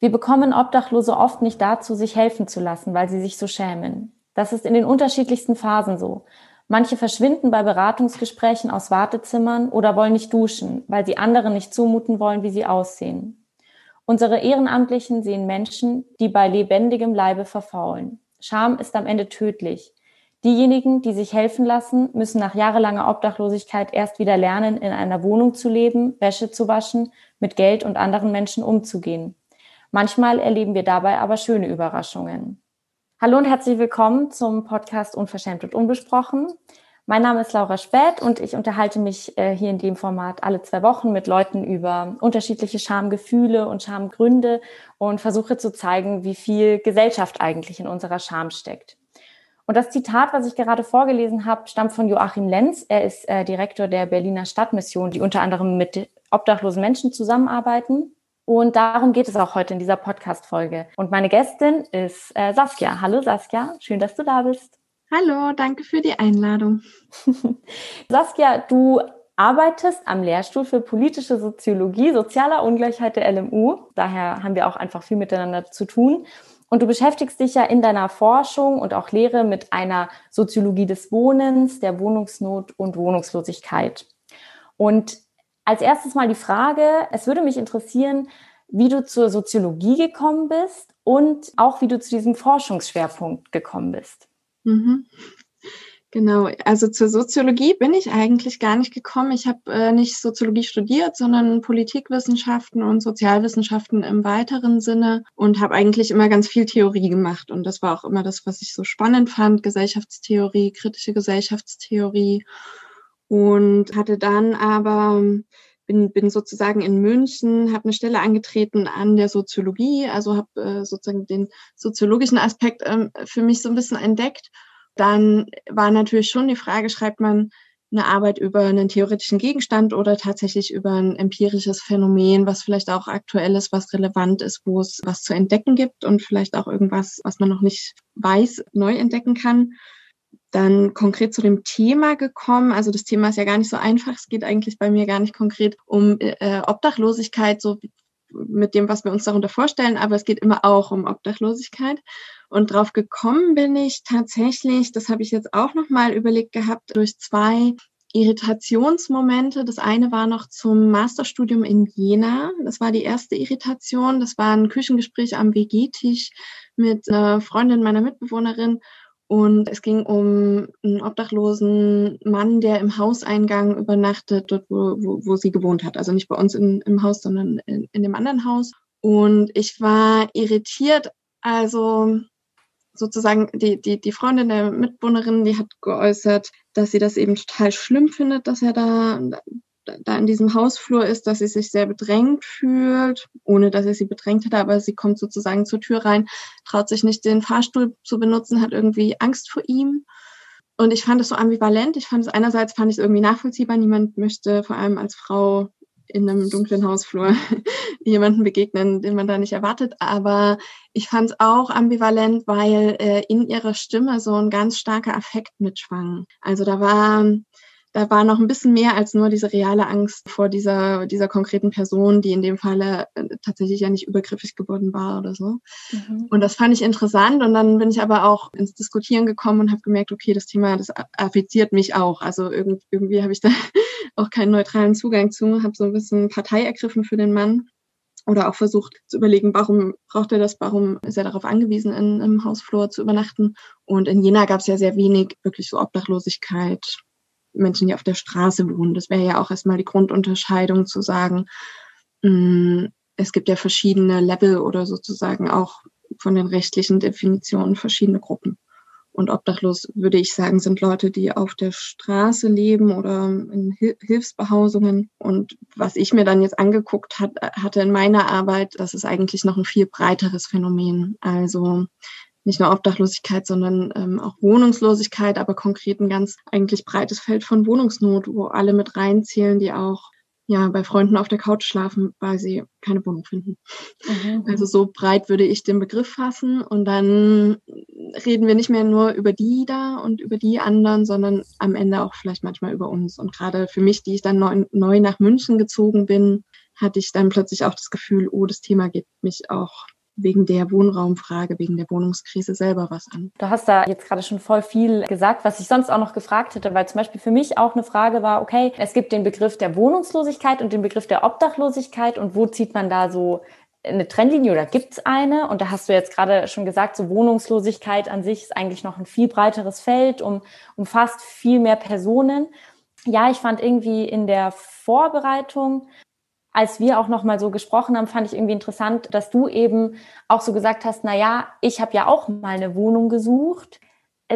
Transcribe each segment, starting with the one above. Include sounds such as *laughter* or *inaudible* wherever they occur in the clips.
Wir bekommen Obdachlose oft nicht dazu, sich helfen zu lassen, weil sie sich so schämen. Das ist in den unterschiedlichsten Phasen so. Manche verschwinden bei Beratungsgesprächen aus Wartezimmern oder wollen nicht duschen, weil sie anderen nicht zumuten wollen, wie sie aussehen. Unsere Ehrenamtlichen sehen Menschen, die bei lebendigem Leibe verfaulen. Scham ist am Ende tödlich. Diejenigen, die sich helfen lassen, müssen nach jahrelanger Obdachlosigkeit erst wieder lernen, in einer Wohnung zu leben, Wäsche zu waschen, mit Geld und anderen Menschen umzugehen. Manchmal erleben wir dabei aber schöne Überraschungen. Hallo und herzlich willkommen zum Podcast Unverschämt und Unbesprochen. Mein Name ist Laura Späth und ich unterhalte mich äh, hier in dem Format alle zwei Wochen mit Leuten über unterschiedliche Schamgefühle und Schamgründe und versuche zu zeigen, wie viel Gesellschaft eigentlich in unserer Scham steckt. Und das Zitat, was ich gerade vorgelesen habe, stammt von Joachim Lenz. Er ist äh, Direktor der Berliner Stadtmission, die unter anderem mit obdachlosen Menschen zusammenarbeiten. Und darum geht es auch heute in dieser Podcast-Folge. Und meine Gästin ist äh, Saskia. Hallo Saskia, schön, dass du da bist. Hallo, danke für die Einladung. *laughs* Saskia, du arbeitest am Lehrstuhl für politische Soziologie, sozialer Ungleichheit der LMU. Daher haben wir auch einfach viel miteinander zu tun. Und du beschäftigst dich ja in deiner Forschung und auch Lehre mit einer Soziologie des Wohnens, der Wohnungsnot und Wohnungslosigkeit. Und als erstes mal die Frage, es würde mich interessieren, wie du zur Soziologie gekommen bist und auch wie du zu diesem Forschungsschwerpunkt gekommen bist. Mhm. Genau, also zur Soziologie bin ich eigentlich gar nicht gekommen. Ich habe äh, nicht Soziologie studiert, sondern Politikwissenschaften und Sozialwissenschaften im weiteren Sinne und habe eigentlich immer ganz viel Theorie gemacht. Und das war auch immer das, was ich so spannend fand, Gesellschaftstheorie, kritische Gesellschaftstheorie. Und hatte dann aber bin, bin sozusagen in München, habe eine Stelle angetreten an der Soziologie, also habe äh, sozusagen den soziologischen Aspekt ähm, für mich so ein bisschen entdeckt dann war natürlich schon die Frage, schreibt man eine Arbeit über einen theoretischen Gegenstand oder tatsächlich über ein empirisches Phänomen, was vielleicht auch aktuell ist, was relevant ist, wo es was zu entdecken gibt und vielleicht auch irgendwas, was man noch nicht weiß, neu entdecken kann. Dann konkret zu dem Thema gekommen. Also das Thema ist ja gar nicht so einfach. Es geht eigentlich bei mir gar nicht konkret um äh, Obdachlosigkeit, so mit dem, was wir uns darunter vorstellen, aber es geht immer auch um Obdachlosigkeit. Und drauf gekommen bin ich tatsächlich, das habe ich jetzt auch nochmal überlegt gehabt, durch zwei Irritationsmomente. Das eine war noch zum Masterstudium in Jena. Das war die erste Irritation. Das war ein Küchengespräch am WG-Tisch mit einer Freundin meiner Mitbewohnerin. Und es ging um einen obdachlosen Mann, der im Hauseingang übernachtet, dort, wo, wo, wo sie gewohnt hat. Also nicht bei uns in, im Haus, sondern in, in dem anderen Haus. Und ich war irritiert. Also sozusagen die, die, die Freundin der Mitbewohnerin, die hat geäußert, dass sie das eben total schlimm findet, dass er da, da in diesem Hausflur ist, dass sie sich sehr bedrängt fühlt, ohne dass er sie bedrängt hätte, aber sie kommt sozusagen zur Tür rein, traut sich nicht den Fahrstuhl zu benutzen, hat irgendwie Angst vor ihm. Und ich fand es so ambivalent. Ich fand es einerseits fand ich es irgendwie nachvollziehbar. Niemand möchte vor allem als Frau in einem dunklen Hausflur *laughs* jemanden begegnen, den man da nicht erwartet. Aber ich fand es auch ambivalent, weil äh, in ihrer Stimme so ein ganz starker Affekt mitschwang. Also da war da war noch ein bisschen mehr als nur diese reale Angst vor dieser, dieser konkreten Person, die in dem Falle äh, tatsächlich ja nicht übergriffig geworden war oder so. Mhm. Und das fand ich interessant. Und dann bin ich aber auch ins Diskutieren gekommen und habe gemerkt, okay, das Thema, das affiziert mich auch. Also irgendwie, irgendwie habe ich da *laughs* auch keinen neutralen Zugang zu, habe so ein bisschen Partei ergriffen für den Mann oder auch versucht zu überlegen, warum braucht er das, warum ist er darauf angewiesen, in, im Hausflur zu übernachten. Und in Jena gab es ja sehr wenig wirklich so Obdachlosigkeit, Menschen, die auf der Straße wohnen. Das wäre ja auch erstmal die Grundunterscheidung zu sagen, mm, es gibt ja verschiedene Level oder sozusagen auch von den rechtlichen Definitionen verschiedene Gruppen. Und obdachlos, würde ich sagen, sind Leute, die auf der Straße leben oder in Hilfsbehausungen. Und was ich mir dann jetzt angeguckt hat, hatte in meiner Arbeit, das ist eigentlich noch ein viel breiteres Phänomen. Also nicht nur Obdachlosigkeit, sondern ähm, auch Wohnungslosigkeit, aber konkret ein ganz eigentlich breites Feld von Wohnungsnot, wo alle mit reinzählen, die auch ja bei Freunden auf der Couch schlafen, weil sie keine Wohnung finden. Mhm. Also so breit würde ich den Begriff fassen und dann reden wir nicht mehr nur über die da und über die anderen, sondern am Ende auch vielleicht manchmal über uns. Und gerade für mich, die ich dann neu, neu nach München gezogen bin, hatte ich dann plötzlich auch das Gefühl, oh, das Thema geht mich auch wegen der Wohnraumfrage, wegen der Wohnungskrise selber was an. Du hast da jetzt gerade schon voll viel gesagt, was ich sonst auch noch gefragt hätte, weil zum Beispiel für mich auch eine Frage war, okay, es gibt den Begriff der Wohnungslosigkeit und den Begriff der Obdachlosigkeit und wo zieht man da so eine Trennlinie oder gibt es eine? Und da hast du jetzt gerade schon gesagt, so Wohnungslosigkeit an sich ist eigentlich noch ein viel breiteres Feld, um, umfasst viel mehr Personen. Ja, ich fand irgendwie in der Vorbereitung als wir auch noch mal so gesprochen haben, fand ich irgendwie interessant, dass du eben auch so gesagt hast, na ja, ich habe ja auch mal eine Wohnung gesucht.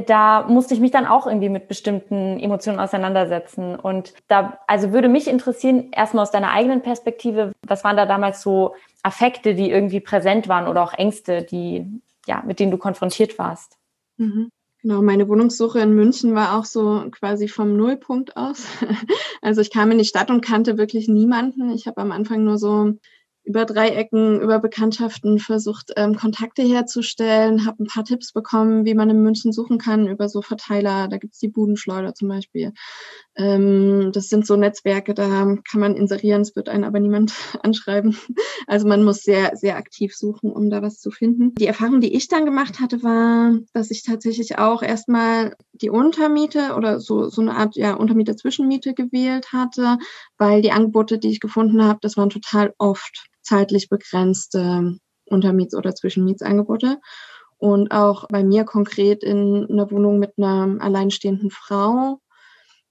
Da musste ich mich dann auch irgendwie mit bestimmten Emotionen auseinandersetzen. Und da, also würde mich interessieren, erstmal aus deiner eigenen Perspektive, was waren da damals so Affekte, die irgendwie präsent waren oder auch Ängste, die, ja, mit denen du konfrontiert warst? Mhm. Genau, meine Wohnungssuche in München war auch so quasi vom Nullpunkt aus. *laughs* Also ich kam in die Stadt und kannte wirklich niemanden. Ich habe am Anfang nur so über Dreiecken, über Bekanntschaften versucht, ähm, Kontakte herzustellen, habe ein paar Tipps bekommen, wie man in München suchen kann, über so Verteiler, da gibt's die Budenschleuder zum Beispiel. Ähm, das sind so Netzwerke, da kann man inserieren, es wird einen aber niemand *laughs* anschreiben. Also man muss sehr, sehr aktiv suchen, um da was zu finden. Die Erfahrung, die ich dann gemacht hatte, war, dass ich tatsächlich auch erstmal die Untermiete oder so, so eine Art ja, Untermiete-Zwischenmiete gewählt hatte, weil die Angebote, die ich gefunden habe, das waren total oft zeitlich begrenzte Untermiets- oder Zwischenmietsangebote. Und auch bei mir konkret in einer Wohnung mit einer alleinstehenden Frau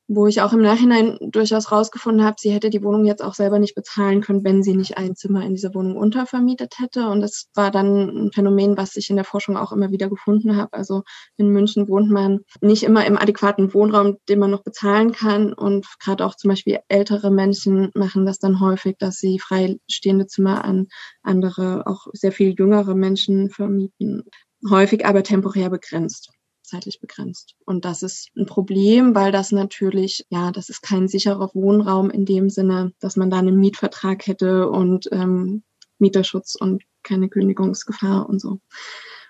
wo ich auch im Nachhinein durchaus rausgefunden habe, sie hätte die Wohnung jetzt auch selber nicht bezahlen können, wenn sie nicht ein Zimmer in dieser Wohnung untervermietet hätte. Und das war dann ein Phänomen, was ich in der Forschung auch immer wieder gefunden habe. Also in München wohnt man nicht immer im adäquaten Wohnraum, den man noch bezahlen kann. Und gerade auch zum Beispiel ältere Menschen machen das dann häufig, dass sie freistehende Zimmer an andere, auch sehr viel jüngere Menschen vermieten. Häufig aber temporär begrenzt zeitlich begrenzt. Und das ist ein Problem, weil das natürlich, ja, das ist kein sicherer Wohnraum in dem Sinne, dass man da einen Mietvertrag hätte und ähm, Mieterschutz und keine Kündigungsgefahr und so.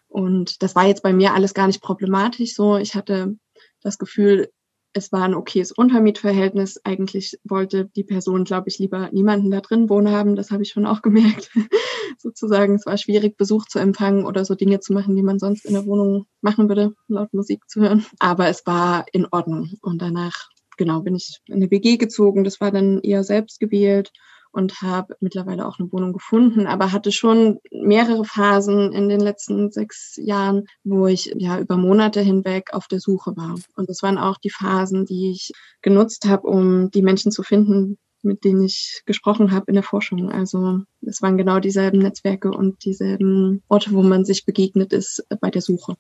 Und das war jetzt bei mir alles gar nicht problematisch so. Ich hatte das Gefühl, es war ein okayes Untermietverhältnis. Eigentlich wollte die Person, glaube ich, lieber niemanden da drin wohnen haben. Das habe ich schon auch gemerkt. *laughs* Sozusagen, es war schwierig, Besuch zu empfangen oder so Dinge zu machen, die man sonst in der Wohnung machen würde, laut Musik zu hören. Aber es war in Ordnung. Und danach, genau, bin ich in eine WG gezogen. Das war dann eher selbst gewählt und habe mittlerweile auch eine Wohnung gefunden, aber hatte schon mehrere Phasen in den letzten sechs Jahren, wo ich ja über Monate hinweg auf der Suche war. Und das waren auch die Phasen, die ich genutzt habe, um die Menschen zu finden, mit denen ich gesprochen habe in der Forschung. Also es waren genau dieselben Netzwerke und dieselben Orte, wo man sich begegnet ist bei der Suche.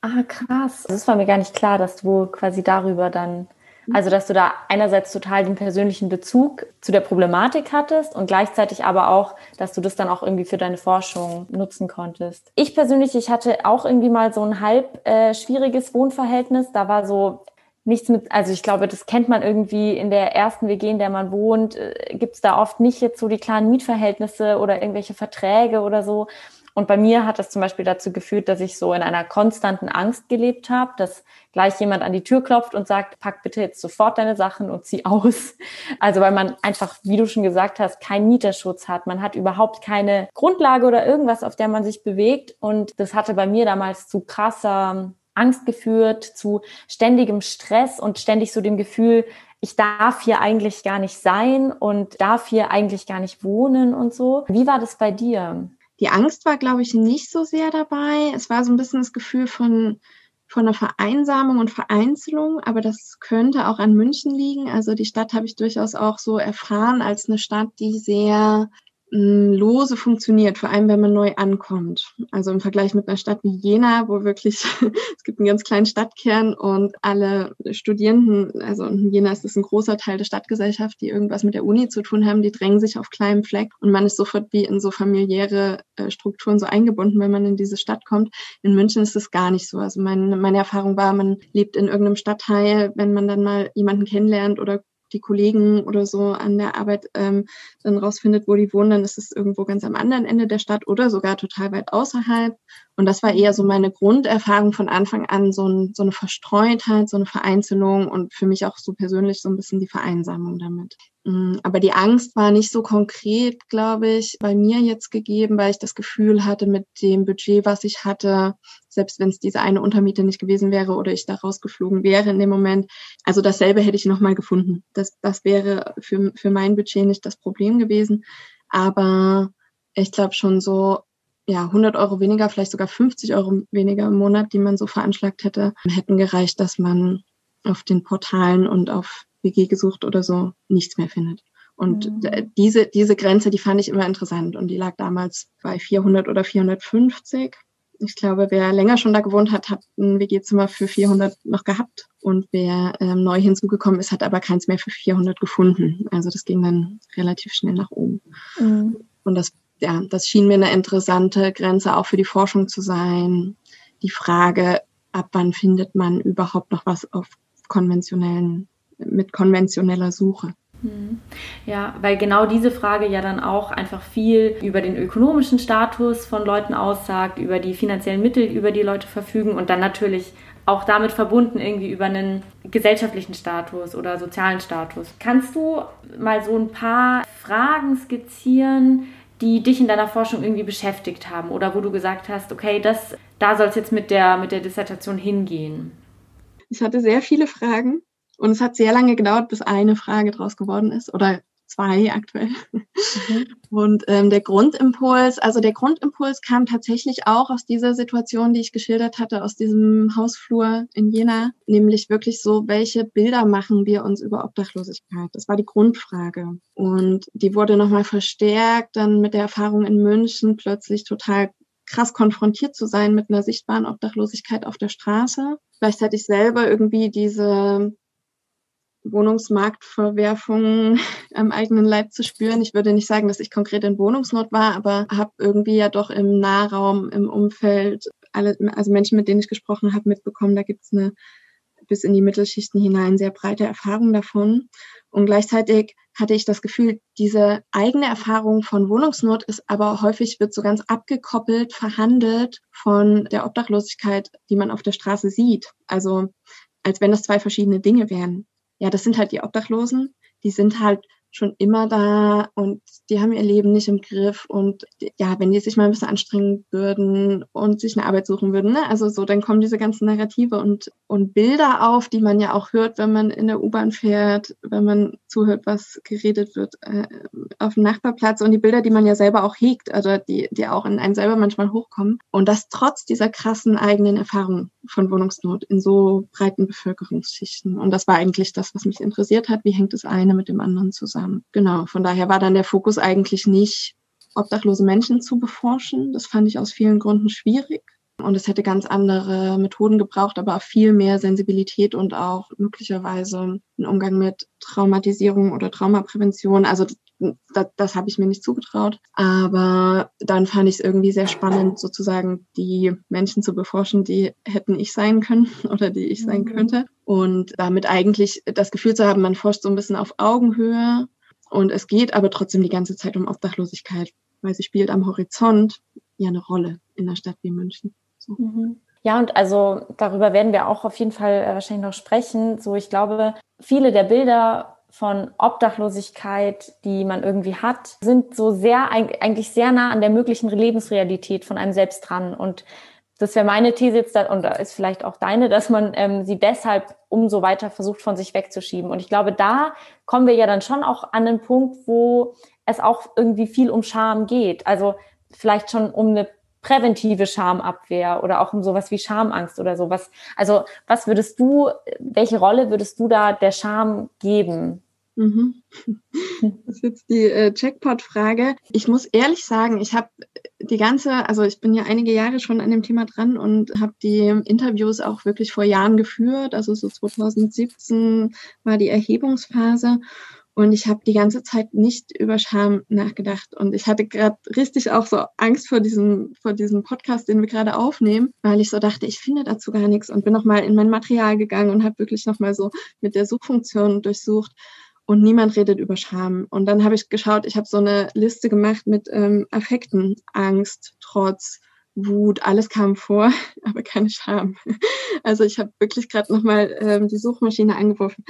Ah, krass. Das war mir gar nicht klar, dass du quasi darüber dann also, dass du da einerseits total den persönlichen Bezug zu der Problematik hattest und gleichzeitig aber auch, dass du das dann auch irgendwie für deine Forschung nutzen konntest. Ich persönlich, ich hatte auch irgendwie mal so ein halb äh, schwieriges Wohnverhältnis. Da war so nichts mit, also ich glaube, das kennt man irgendwie in der ersten WG, in der man wohnt, äh, gibt es da oft nicht jetzt so die klaren Mietverhältnisse oder irgendwelche Verträge oder so. Und bei mir hat das zum Beispiel dazu geführt, dass ich so in einer konstanten Angst gelebt habe, dass gleich jemand an die Tür klopft und sagt, pack bitte jetzt sofort deine Sachen und zieh aus. *laughs* Also weil man einfach, wie du schon gesagt hast, keinen Mieterschutz hat. Man hat überhaupt keine Grundlage oder irgendwas, auf der man sich bewegt. Und das hatte bei mir damals zu krasser Angst geführt, zu ständigem Stress und ständig so dem Gefühl, ich darf hier eigentlich gar nicht sein und darf hier eigentlich gar nicht wohnen und so. Wie war das bei dir? Die Angst war, glaube ich, nicht so sehr dabei. Es war so ein bisschen das Gefühl von, von einer Vereinsamung und Vereinzelung, aber das könnte auch an München liegen. Also die Stadt habe ich durchaus auch so erfahren als eine Stadt, die sehr lose funktioniert, vor allem wenn man neu ankommt. Also im Vergleich mit einer Stadt wie Jena, wo wirklich *laughs* es gibt einen ganz kleinen Stadtkern und alle Studierenden, also in Jena ist es ein großer Teil der Stadtgesellschaft, die irgendwas mit der Uni zu tun haben, die drängen sich auf kleinem Fleck und man ist sofort wie in so familiäre äh, Strukturen so eingebunden, wenn man in diese Stadt kommt. In München ist es gar nicht so. Also meine, meine Erfahrung war, man lebt in irgendeinem Stadtteil, wenn man dann mal jemanden kennenlernt oder die Kollegen oder so an der Arbeit ähm, dann rausfindet, wo die wohnen, dann ist es irgendwo ganz am anderen Ende der Stadt oder sogar total weit außerhalb. Und das war eher so meine Grunderfahrung von Anfang an, so, ein, so eine Verstreutheit, so eine Vereinzelung und für mich auch so persönlich so ein bisschen die Vereinsamung damit. Mm, aber die Angst war nicht so konkret, glaube ich, bei mir jetzt gegeben, weil ich das Gefühl hatte, mit dem Budget, was ich hatte, selbst wenn es diese eine Untermiete nicht gewesen wäre oder ich da rausgeflogen wäre in dem Moment, also dasselbe hätte ich nochmal gefunden. Das, das wäre für, für mein Budget nicht das Problem gewesen. Aber ich glaube schon so, ja, 100 Euro weniger, vielleicht sogar 50 Euro weniger im Monat, die man so veranschlagt hätte, hätten gereicht, dass man auf den Portalen und auf WG gesucht oder so nichts mehr findet. Und mhm. diese, diese Grenze, die fand ich immer interessant und die lag damals bei 400 oder 450. Ich glaube, wer länger schon da gewohnt hat, hat ein WG-Zimmer für 400 noch gehabt. Und wer ähm, neu hinzugekommen ist, hat aber keins mehr für 400 gefunden. Also das ging dann relativ schnell nach oben. Mhm. Und das ja, das schien mir eine interessante Grenze auch für die Forschung zu sein. Die Frage, ab wann findet man überhaupt noch was auf konventionellen, mit konventioneller Suche? Hm. Ja, weil genau diese Frage ja dann auch einfach viel über den ökonomischen Status von Leuten aussagt, über die finanziellen Mittel, über die Leute verfügen und dann natürlich auch damit verbunden irgendwie über einen gesellschaftlichen Status oder sozialen Status. Kannst du mal so ein paar Fragen skizzieren, die dich in deiner Forschung irgendwie beschäftigt haben oder wo du gesagt hast, okay, das, da soll es jetzt mit der, mit der Dissertation hingehen? Ich hatte sehr viele Fragen und es hat sehr lange gedauert, bis eine Frage draus geworden ist oder zwei aktuell. Mhm. Und ähm, der Grundimpuls, also der Grundimpuls kam tatsächlich auch aus dieser Situation, die ich geschildert hatte, aus diesem Hausflur in Jena, nämlich wirklich so, welche Bilder machen wir uns über Obdachlosigkeit? Das war die Grundfrage. Und die wurde nochmal verstärkt dann mit der Erfahrung in München, plötzlich total krass konfrontiert zu sein mit einer sichtbaren Obdachlosigkeit auf der Straße. Gleichzeitig selber irgendwie diese Wohnungsmarktverwerfungen *laughs* am eigenen Leib zu spüren. Ich würde nicht sagen, dass ich konkret in Wohnungsnot war, aber habe irgendwie ja doch im Nahraum, im Umfeld, alle, also Menschen, mit denen ich gesprochen habe, mitbekommen, da gibt es eine bis in die Mittelschichten hinein sehr breite Erfahrung davon. Und gleichzeitig hatte ich das Gefühl, diese eigene Erfahrung von Wohnungsnot ist aber häufig wird so ganz abgekoppelt, verhandelt von der Obdachlosigkeit, die man auf der Straße sieht. Also als wenn das zwei verschiedene Dinge wären ja, das sind halt die Obdachlosen, die sind halt schon immer da und die haben ihr Leben nicht im Griff und ja, wenn die sich mal ein bisschen anstrengen würden und sich eine Arbeit suchen würden, ne? also so, dann kommen diese ganzen Narrative und, und Bilder auf, die man ja auch hört, wenn man in der U-Bahn fährt, wenn man zuhört, was geredet wird äh, auf dem Nachbarplatz und die Bilder, die man ja selber auch hegt, oder also die, die auch in einem selber manchmal hochkommen und das trotz dieser krassen eigenen Erfahrung von Wohnungsnot in so breiten Bevölkerungsschichten und das war eigentlich das, was mich interessiert hat, wie hängt das eine mit dem anderen zusammen zusammen. Genau, von daher war dann der Fokus eigentlich nicht, obdachlose Menschen zu beforschen. Das fand ich aus vielen Gründen schwierig. Und es hätte ganz andere Methoden gebraucht, aber viel mehr Sensibilität und auch möglicherweise einen Umgang mit Traumatisierung oder Traumaprävention. Also das, das habe ich mir nicht zugetraut. Aber dann fand ich es irgendwie sehr spannend, sozusagen die Menschen zu beforschen, die hätten ich sein können *laughs* oder die ich sein mhm. könnte. Und damit eigentlich das Gefühl zu haben, man forscht so ein bisschen auf Augenhöhe und es geht aber trotzdem die ganze Zeit um Obdachlosigkeit, weil sie spielt am Horizont ja eine Rolle in einer Stadt wie München. So. Mhm. Ja, und also darüber werden wir auch auf jeden Fall äh, wahrscheinlich noch sprechen. So, ich glaube, viele der Bilder von Obdachlosigkeit, die man irgendwie hat, sind so sehr, eigentlich sehr nah an der möglichen Lebensrealität von einem selbst dran. Und das wäre meine These jetzt, und da ist vielleicht auch deine, dass man ähm, sie deshalb umso weiter versucht, von sich wegzuschieben. Und ich glaube, da kommen wir ja dann schon auch an den Punkt, wo es auch irgendwie viel um Scham geht. Also vielleicht schon um eine präventive Schamabwehr oder auch um sowas wie Schamangst oder sowas. Also was würdest du, welche Rolle würdest du da der Scham geben? Mhm. *laughs* Das ist jetzt die äh, Jackpot-Frage. Ich muss ehrlich sagen, ich habe die ganze, also ich bin ja einige Jahre schon an dem Thema dran und habe die Interviews auch wirklich vor Jahren geführt. Also so 2017 war die Erhebungsphase. Und ich habe die ganze Zeit nicht über Scham nachgedacht. Und ich hatte gerade richtig auch so Angst vor diesem, vor diesem Podcast, den wir gerade aufnehmen, weil ich so dachte, ich finde dazu gar nichts und bin nochmal in mein Material gegangen und habe wirklich nochmal so mit der Suchfunktion durchsucht. Und niemand redet über Scham. Und dann habe ich geschaut, ich habe so eine Liste gemacht mit ähm, Affekten, Angst, Trotz, Wut, alles kam vor, *laughs* aber keine Scham. *laughs* Also ich habe wirklich gerade nochmal ähm, die Suchmaschine angeworfen,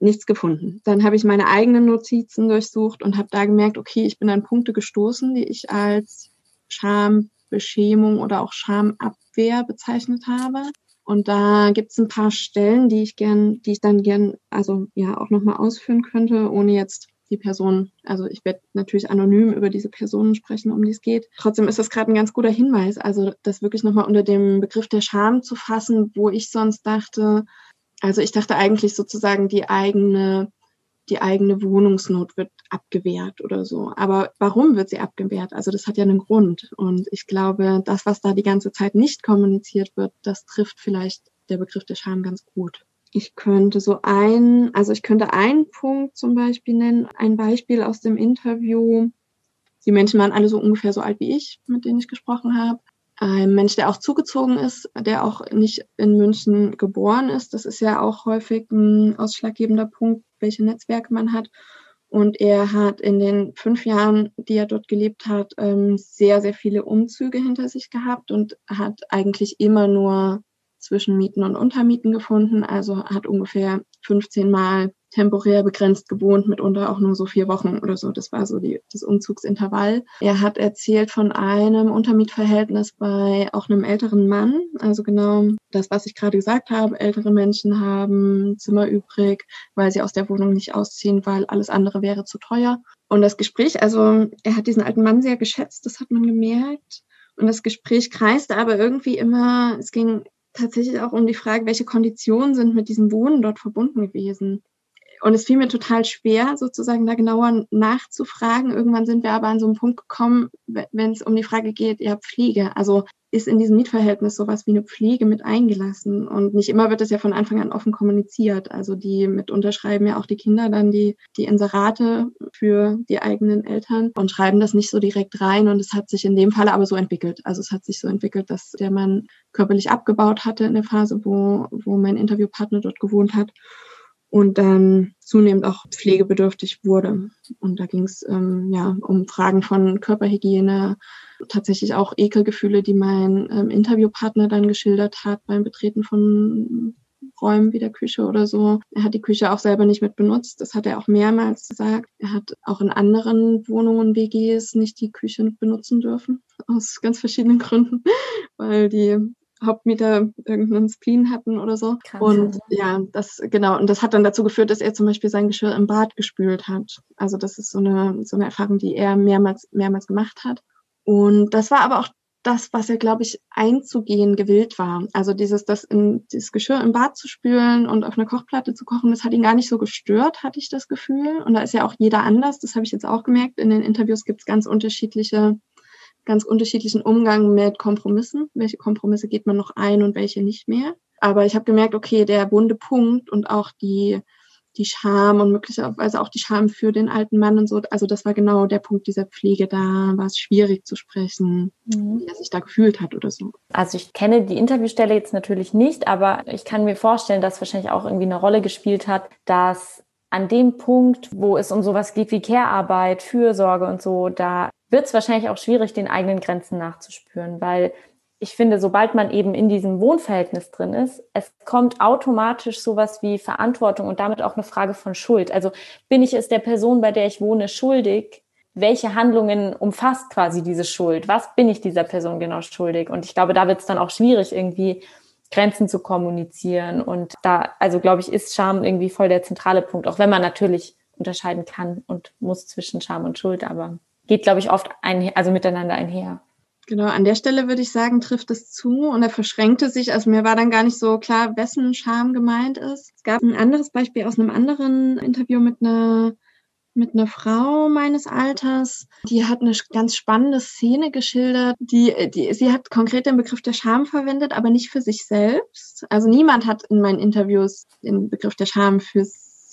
nichts gefunden. Dann habe ich meine eigenen Notizen durchsucht und habe da gemerkt, okay, ich bin an Punkte gestoßen, die ich als Scham, Beschämung oder auch Schamabwehr bezeichnet habe. Und da gibt es ein paar Stellen, die ich gern, die ich dann gern, also ja, auch nochmal ausführen könnte, ohne jetzt die Person, also ich werde natürlich anonym über diese Personen sprechen, um die es geht. Trotzdem ist das gerade ein ganz guter Hinweis, also das wirklich nochmal unter dem Begriff der Scham zu fassen, wo ich sonst dachte, also ich dachte eigentlich sozusagen die eigene, die eigene Wohnungsnot wird abgewehrt oder so. Aber warum wird sie abgewehrt? Also das hat ja einen Grund. Und ich glaube, das, was da die ganze Zeit nicht kommuniziert wird, das trifft vielleicht der Begriff der Scham ganz gut. Ich könnte so ein, also ich könnte einen Punkt zum Beispiel nennen, ein Beispiel aus dem Interview. Die Menschen waren alle so ungefähr so alt wie ich, mit denen ich gesprochen habe. Ein Mensch, der auch zugezogen ist, der auch nicht in München geboren ist. Das ist ja auch häufig ein ausschlaggebender Punkt, welche Netzwerke man hat. Und er hat in den fünf Jahren, die er dort gelebt hat, ähm, sehr, sehr viele Umzüge hinter sich gehabt und hat eigentlich immer nur zwischen Mieten und Untermieten gefunden, also hat ungefähr 15 Mal temporär begrenzt gewohnt, mitunter auch nur so vier Wochen oder so. Das war so die, das Umzugsintervall. Er hat erzählt von einem Untermietverhältnis bei auch einem älteren Mann. Also genau das, was ich gerade gesagt habe. Ältere Menschen haben Zimmer übrig, weil sie aus der Wohnung nicht ausziehen, weil alles andere wäre zu teuer. Und das Gespräch, also er hat diesen alten Mann sehr geschätzt, das hat man gemerkt. Und das Gespräch kreiste aber irgendwie immer, es ging tatsächlich auch um die Frage, welche Konditionen sind mit diesem Wohnen dort verbunden gewesen. Und es fiel mir total schwer, sozusagen da genauer nachzufragen. Irgendwann sind wir aber an so einen Punkt gekommen, wenn es um die Frage geht, ja, Pflege. Also ist in diesem Mietverhältnis sowas wie eine Pflege mit eingelassen. Und nicht immer wird das ja von Anfang an offen kommuniziert. Also die mit unterschreiben ja auch die Kinder dann die, die Inserate für die eigenen Eltern und schreiben das nicht so direkt rein. Und es hat sich in dem Falle aber so entwickelt. Also es hat sich so entwickelt, dass der Mann körperlich abgebaut hatte in der Phase, wo, wo mein Interviewpartner dort gewohnt hat und dann zunehmend auch pflegebedürftig wurde. Und da ging es ähm, ja um Fragen von Körperhygiene, tatsächlich auch Ekelgefühle, die mein ähm, Interviewpartner dann geschildert hat beim Betreten von Räumen wie der Küche oder so. Er hat die Küche auch selber nicht mit benutzt. Das hat er auch mehrmals gesagt. Er hat auch in anderen Wohnungen, WGs, nicht die Küche benutzen dürfen. Aus ganz verschiedenen *laughs* Gründen, weil die Hauptmieter irgendeinen Spleen hatten oder so. Krass. Und ja, das genau. Und das hat dann dazu geführt, dass er zum Beispiel sein Geschirr im Bad gespült hat. Also das ist so eine so eine Erfahrung, die er mehrmals mehrmals gemacht hat. Und das war aber auch das, was er, glaube ich, einzugehen gewillt war. Also dieses, das in dieses Geschirr im Bad zu spülen und auf einer Kochplatte zu kochen, das hat ihn gar nicht so gestört, hatte ich das Gefühl. Und da ist ja auch jeder anders. Das habe ich jetzt auch gemerkt. In den Interviews gibt es ganz unterschiedliche ganz unterschiedlichen Umgang mit Kompromissen. Welche Kompromisse geht man noch ein und welche nicht mehr? Aber ich habe gemerkt, okay, der wunde Punkt und auch die, die Scham und möglicherweise auch die Scham für den alten Mann und so, also das war genau der Punkt dieser Pflege. Da war es schwierig zu sprechen, mhm. wie er sich da gefühlt hat oder so. Also ich kenne die Interviewstelle jetzt natürlich nicht, aber ich kann mir vorstellen, dass wahrscheinlich auch irgendwie eine Rolle gespielt hat, dass an dem Punkt, wo es um sowas geht wie Care-Arbeit, Fürsorge und so, da wird es wahrscheinlich auch schwierig, den eigenen Grenzen nachzuspüren, weil ich finde, sobald man eben in diesem Wohnverhältnis drin ist, es kommt automatisch sowas wie Verantwortung und damit auch eine Frage von Schuld. Also bin ich es der Person, bei der ich wohne, schuldig? Welche Handlungen umfasst quasi diese Schuld? Was bin ich dieser Person genau schuldig? Und ich glaube, da wird es dann auch schwierig, irgendwie Grenzen zu kommunizieren. Und da, also glaube ich, ist Scham irgendwie voll der zentrale Punkt, auch wenn man natürlich unterscheiden kann und muss zwischen Scham und Schuld, aber geht, glaube ich, oft ein, also miteinander einher. Genau, an der Stelle würde ich sagen, trifft es zu und er verschränkte sich. Also mir war dann gar nicht so klar, wessen Scham gemeint ist. Es gab ein anderes Beispiel aus einem anderen Interview mit einer mit einer Frau meines Alters, die hat eine ganz spannende Szene geschildert. Die, die, sie hat konkret den Begriff der Scham verwendet, aber nicht für sich selbst. Also niemand hat in meinen Interviews den Begriff der Scham für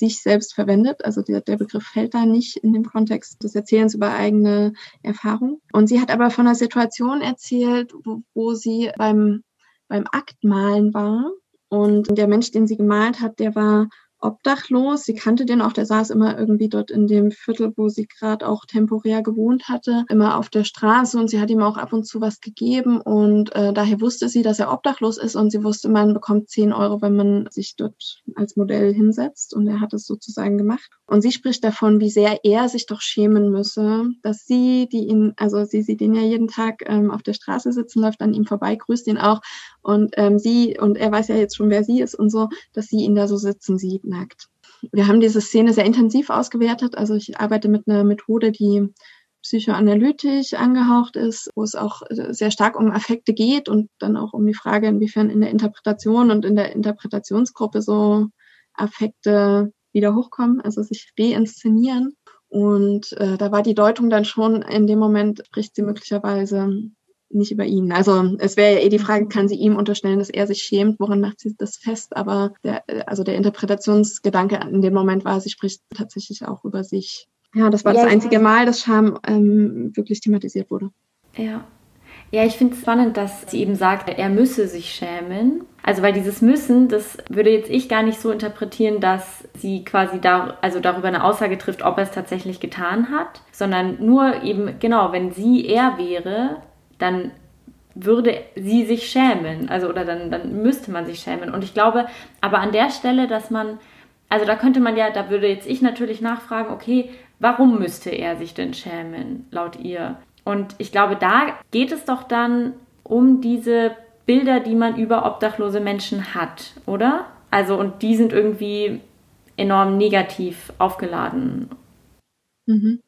sich selbst verwendet. Also der, der Begriff fällt da nicht in dem Kontext des Erzählens über eigene Erfahrung. Und sie hat aber von einer Situation erzählt, wo, wo sie beim, beim Aktmalen war. Und der Mensch, den sie gemalt hat, der war obdachlos. Sie kannte den auch, der saß immer irgendwie dort in dem Viertel, wo sie gerade auch temporär gewohnt hatte, immer auf der Straße und sie hat ihm auch ab und zu was gegeben und äh, daher wusste sie, dass er obdachlos ist und sie wusste, man bekommt 10 Euro, wenn man sich dort als Modell hinsetzt und er hat es sozusagen gemacht. Und sie spricht davon, wie sehr er sich doch schämen müsse, dass sie, die ihn, also sie sieht ihn ja jeden Tag ähm, auf der Straße sitzen, läuft an ihm vorbei, grüßt ihn auch und ähm, sie, und er weiß ja jetzt schon, wer sie ist und so, dass sie ihn da so sitzen sieht nackt. Wir haben diese Szene sehr intensiv ausgewertet. Also ich arbeite mit einer Methode, die psychoanalytisch angehaucht ist, wo es auch äh, sehr stark um Affekte geht und dann auch um die Frage, inwiefern in der Interpretation und in der Interpretationsgruppe so Affekte wieder hochkommen, also sich reinszenieren. Und äh, da war die Deutung dann schon in dem Moment, spricht sie möglicherweise nicht über ihn. Also es wäre ja eh die Frage, kann sie ihm unterstellen, dass er sich schämt? Woran macht sie das fest? Aber der, also der Interpretationsgedanke in dem Moment war, sie spricht tatsächlich auch über sich. Ja, das war ja, das einzige Mal, dass Scham ähm, wirklich thematisiert wurde. Ja. Ja, ich finde es spannend, dass sie eben sagt, er müsse sich schämen. Also weil dieses Müssen, das würde jetzt ich gar nicht so interpretieren, dass sie quasi da, also darüber eine Aussage trifft, ob er es tatsächlich getan hat, sondern nur eben, genau, wenn sie er wäre, dann würde sie sich schämen, also oder dann, dann müsste man sich schämen. Und ich glaube, aber an der Stelle, dass man, also da könnte man ja, da würde jetzt ich natürlich nachfragen, okay, warum müsste er sich denn schämen, laut ihr? Und ich glaube, da geht es doch dann um diese Bilder, die man über obdachlose Menschen hat, oder? Also, und die sind irgendwie enorm negativ aufgeladen. Mhm.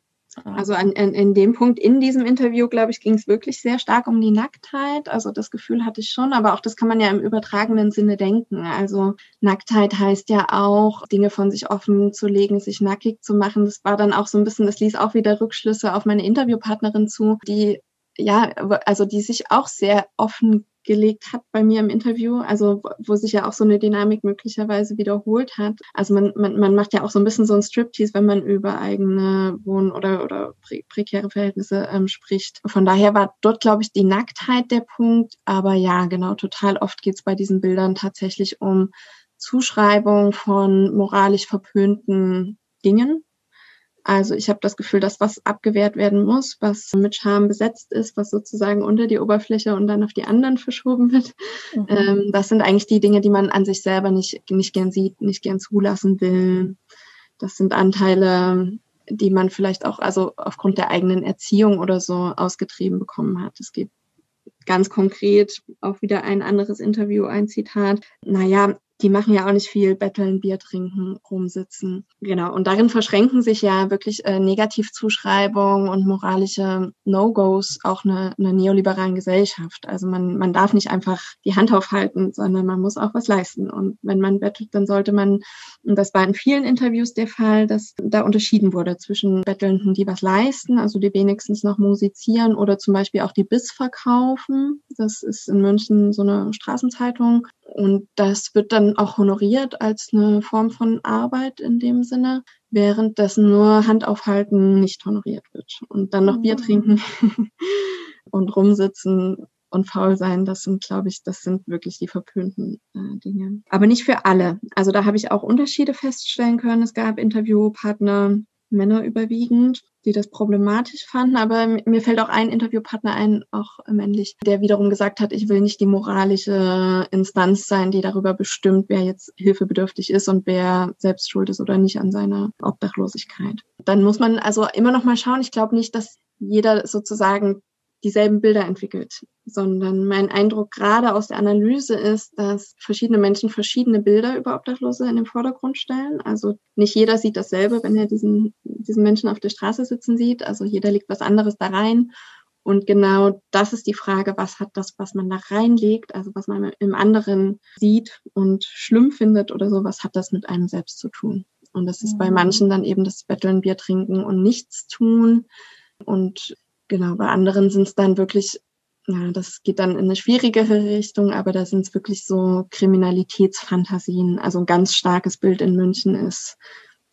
Also an, in, in dem Punkt in diesem Interview, glaube ich, ging es wirklich sehr stark um die Nacktheit. Also das Gefühl hatte ich schon, aber auch das kann man ja im übertragenen Sinne denken. Also Nacktheit heißt ja auch, Dinge von sich offen zu legen, sich nackig zu machen. Das war dann auch so ein bisschen, das ließ auch wieder Rückschlüsse auf meine Interviewpartnerin zu, die ja, also die sich auch sehr offen gelegt hat bei mir im Interview, also wo sich ja auch so eine Dynamik möglicherweise wiederholt hat. Also man, man, man macht ja auch so ein bisschen so ein Striptease, wenn man über eigene Wohn- oder, oder pre prekäre Verhältnisse ähm, spricht. Von daher war dort, glaube ich, die Nacktheit der Punkt. Aber ja, genau, total oft geht es bei diesen Bildern tatsächlich um Zuschreibung von moralisch verpönten Dingen, also ich habe das Gefühl, dass was abgewehrt werden muss, was mit Scham besetzt ist, was sozusagen unter die Oberfläche und dann auf die anderen verschoben wird. Mhm. Ähm, das sind eigentlich die Dinge, die man an sich selber nicht, nicht gern sieht, nicht gern zulassen will. Das sind Anteile, die man vielleicht auch also aufgrund der eigenen Erziehung oder so ausgetrieben bekommen hat. Es gibt ganz konkret auch wieder ein anderes Interview, ein Zitat. Naja, die machen ja auch nicht viel betteln, Bier trinken, rumsitzen. Genau. Und darin verschränken sich ja wirklich äh, Negativzuschreibungen und moralische No-Gos auch eine, eine neoliberalen Gesellschaft. Also man, man darf nicht einfach die Hand aufhalten, sondern man muss auch was leisten. Und wenn man bettelt, dann sollte man, und das war in vielen Interviews der Fall, dass da unterschieden wurde zwischen Bettelnden, die was leisten, also die wenigstens noch musizieren oder zum Beispiel auch die Biss verkaufen. Das ist in München so eine Straßenzeitung. Und das wird dann auch honoriert als eine Form von Arbeit in dem Sinne, währenddessen nur Hand aufhalten nicht honoriert wird. Und dann noch Bier mhm. trinken *laughs* und rumsitzen und faul sein, das sind, glaube ich, das sind wirklich die verpönten äh, Dinge. Aber nicht für alle. Also da habe ich auch Unterschiede feststellen können. Es gab Interviewpartner, Männer überwiegend, die das problematisch fanden. Aber mir fällt auch ein Interviewpartner ein, auch männlich, der wiederum gesagt hat, ich will nicht die moralische Instanz sein, die darüber bestimmt, wer jetzt hilfebedürftig ist und wer selbst schuld ist oder nicht an seiner Obdachlosigkeit. Dann muss man also immer noch mal schauen. Ich glaube nicht, dass jeder sozusagen dieselben Bilder entwickelt, sondern mein Eindruck gerade aus der Analyse ist, dass verschiedene Menschen verschiedene Bilder über Obdachlose in den Vordergrund stellen. Also nicht jeder sieht dasselbe, wenn er diesen, diesen Menschen auf der Straße sitzen sieht. Also jeder legt was anderes da rein. Und genau das ist die Frage, was hat das, was man da reinlegt, also was man im anderen sieht und schlimm findet oder so, was hat das mit einem selbst zu tun? Und das ist bei mhm. manchen dann eben das Betteln, Bier trinken und nichts tun. Und Genau, bei anderen sind es dann wirklich, ja, das geht dann in eine schwierigere Richtung, aber da sind es wirklich so Kriminalitätsfantasien. Also ein ganz starkes Bild in München ist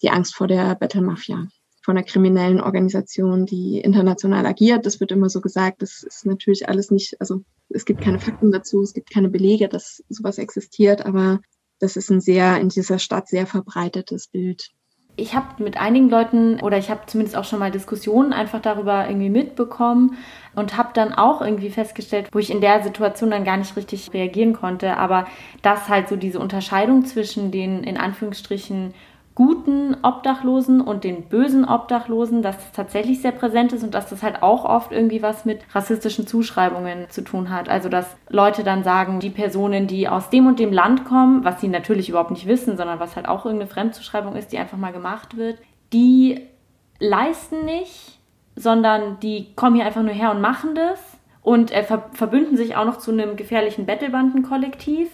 die Angst vor der Battle Mafia, von einer kriminellen Organisation, die international agiert. Das wird immer so gesagt, das ist natürlich alles nicht, also es gibt keine Fakten dazu, es gibt keine Belege, dass sowas existiert, aber das ist ein sehr in dieser Stadt sehr verbreitetes Bild. Ich habe mit einigen Leuten oder ich habe zumindest auch schon mal Diskussionen einfach darüber irgendwie mitbekommen und habe dann auch irgendwie festgestellt, wo ich in der Situation dann gar nicht richtig reagieren konnte, aber dass halt so diese Unterscheidung zwischen den in Anführungsstrichen guten Obdachlosen und den bösen Obdachlosen, dass das tatsächlich sehr präsent ist und dass das halt auch oft irgendwie was mit rassistischen Zuschreibungen zu tun hat. Also dass Leute dann sagen, die Personen, die aus dem und dem Land kommen, was sie natürlich überhaupt nicht wissen, sondern was halt auch irgendeine Fremdzuschreibung ist, die einfach mal gemacht wird, die leisten nicht, sondern die kommen hier einfach nur her und machen das und äh, ver verbünden sich auch noch zu einem gefährlichen Bettelbandenkollektiv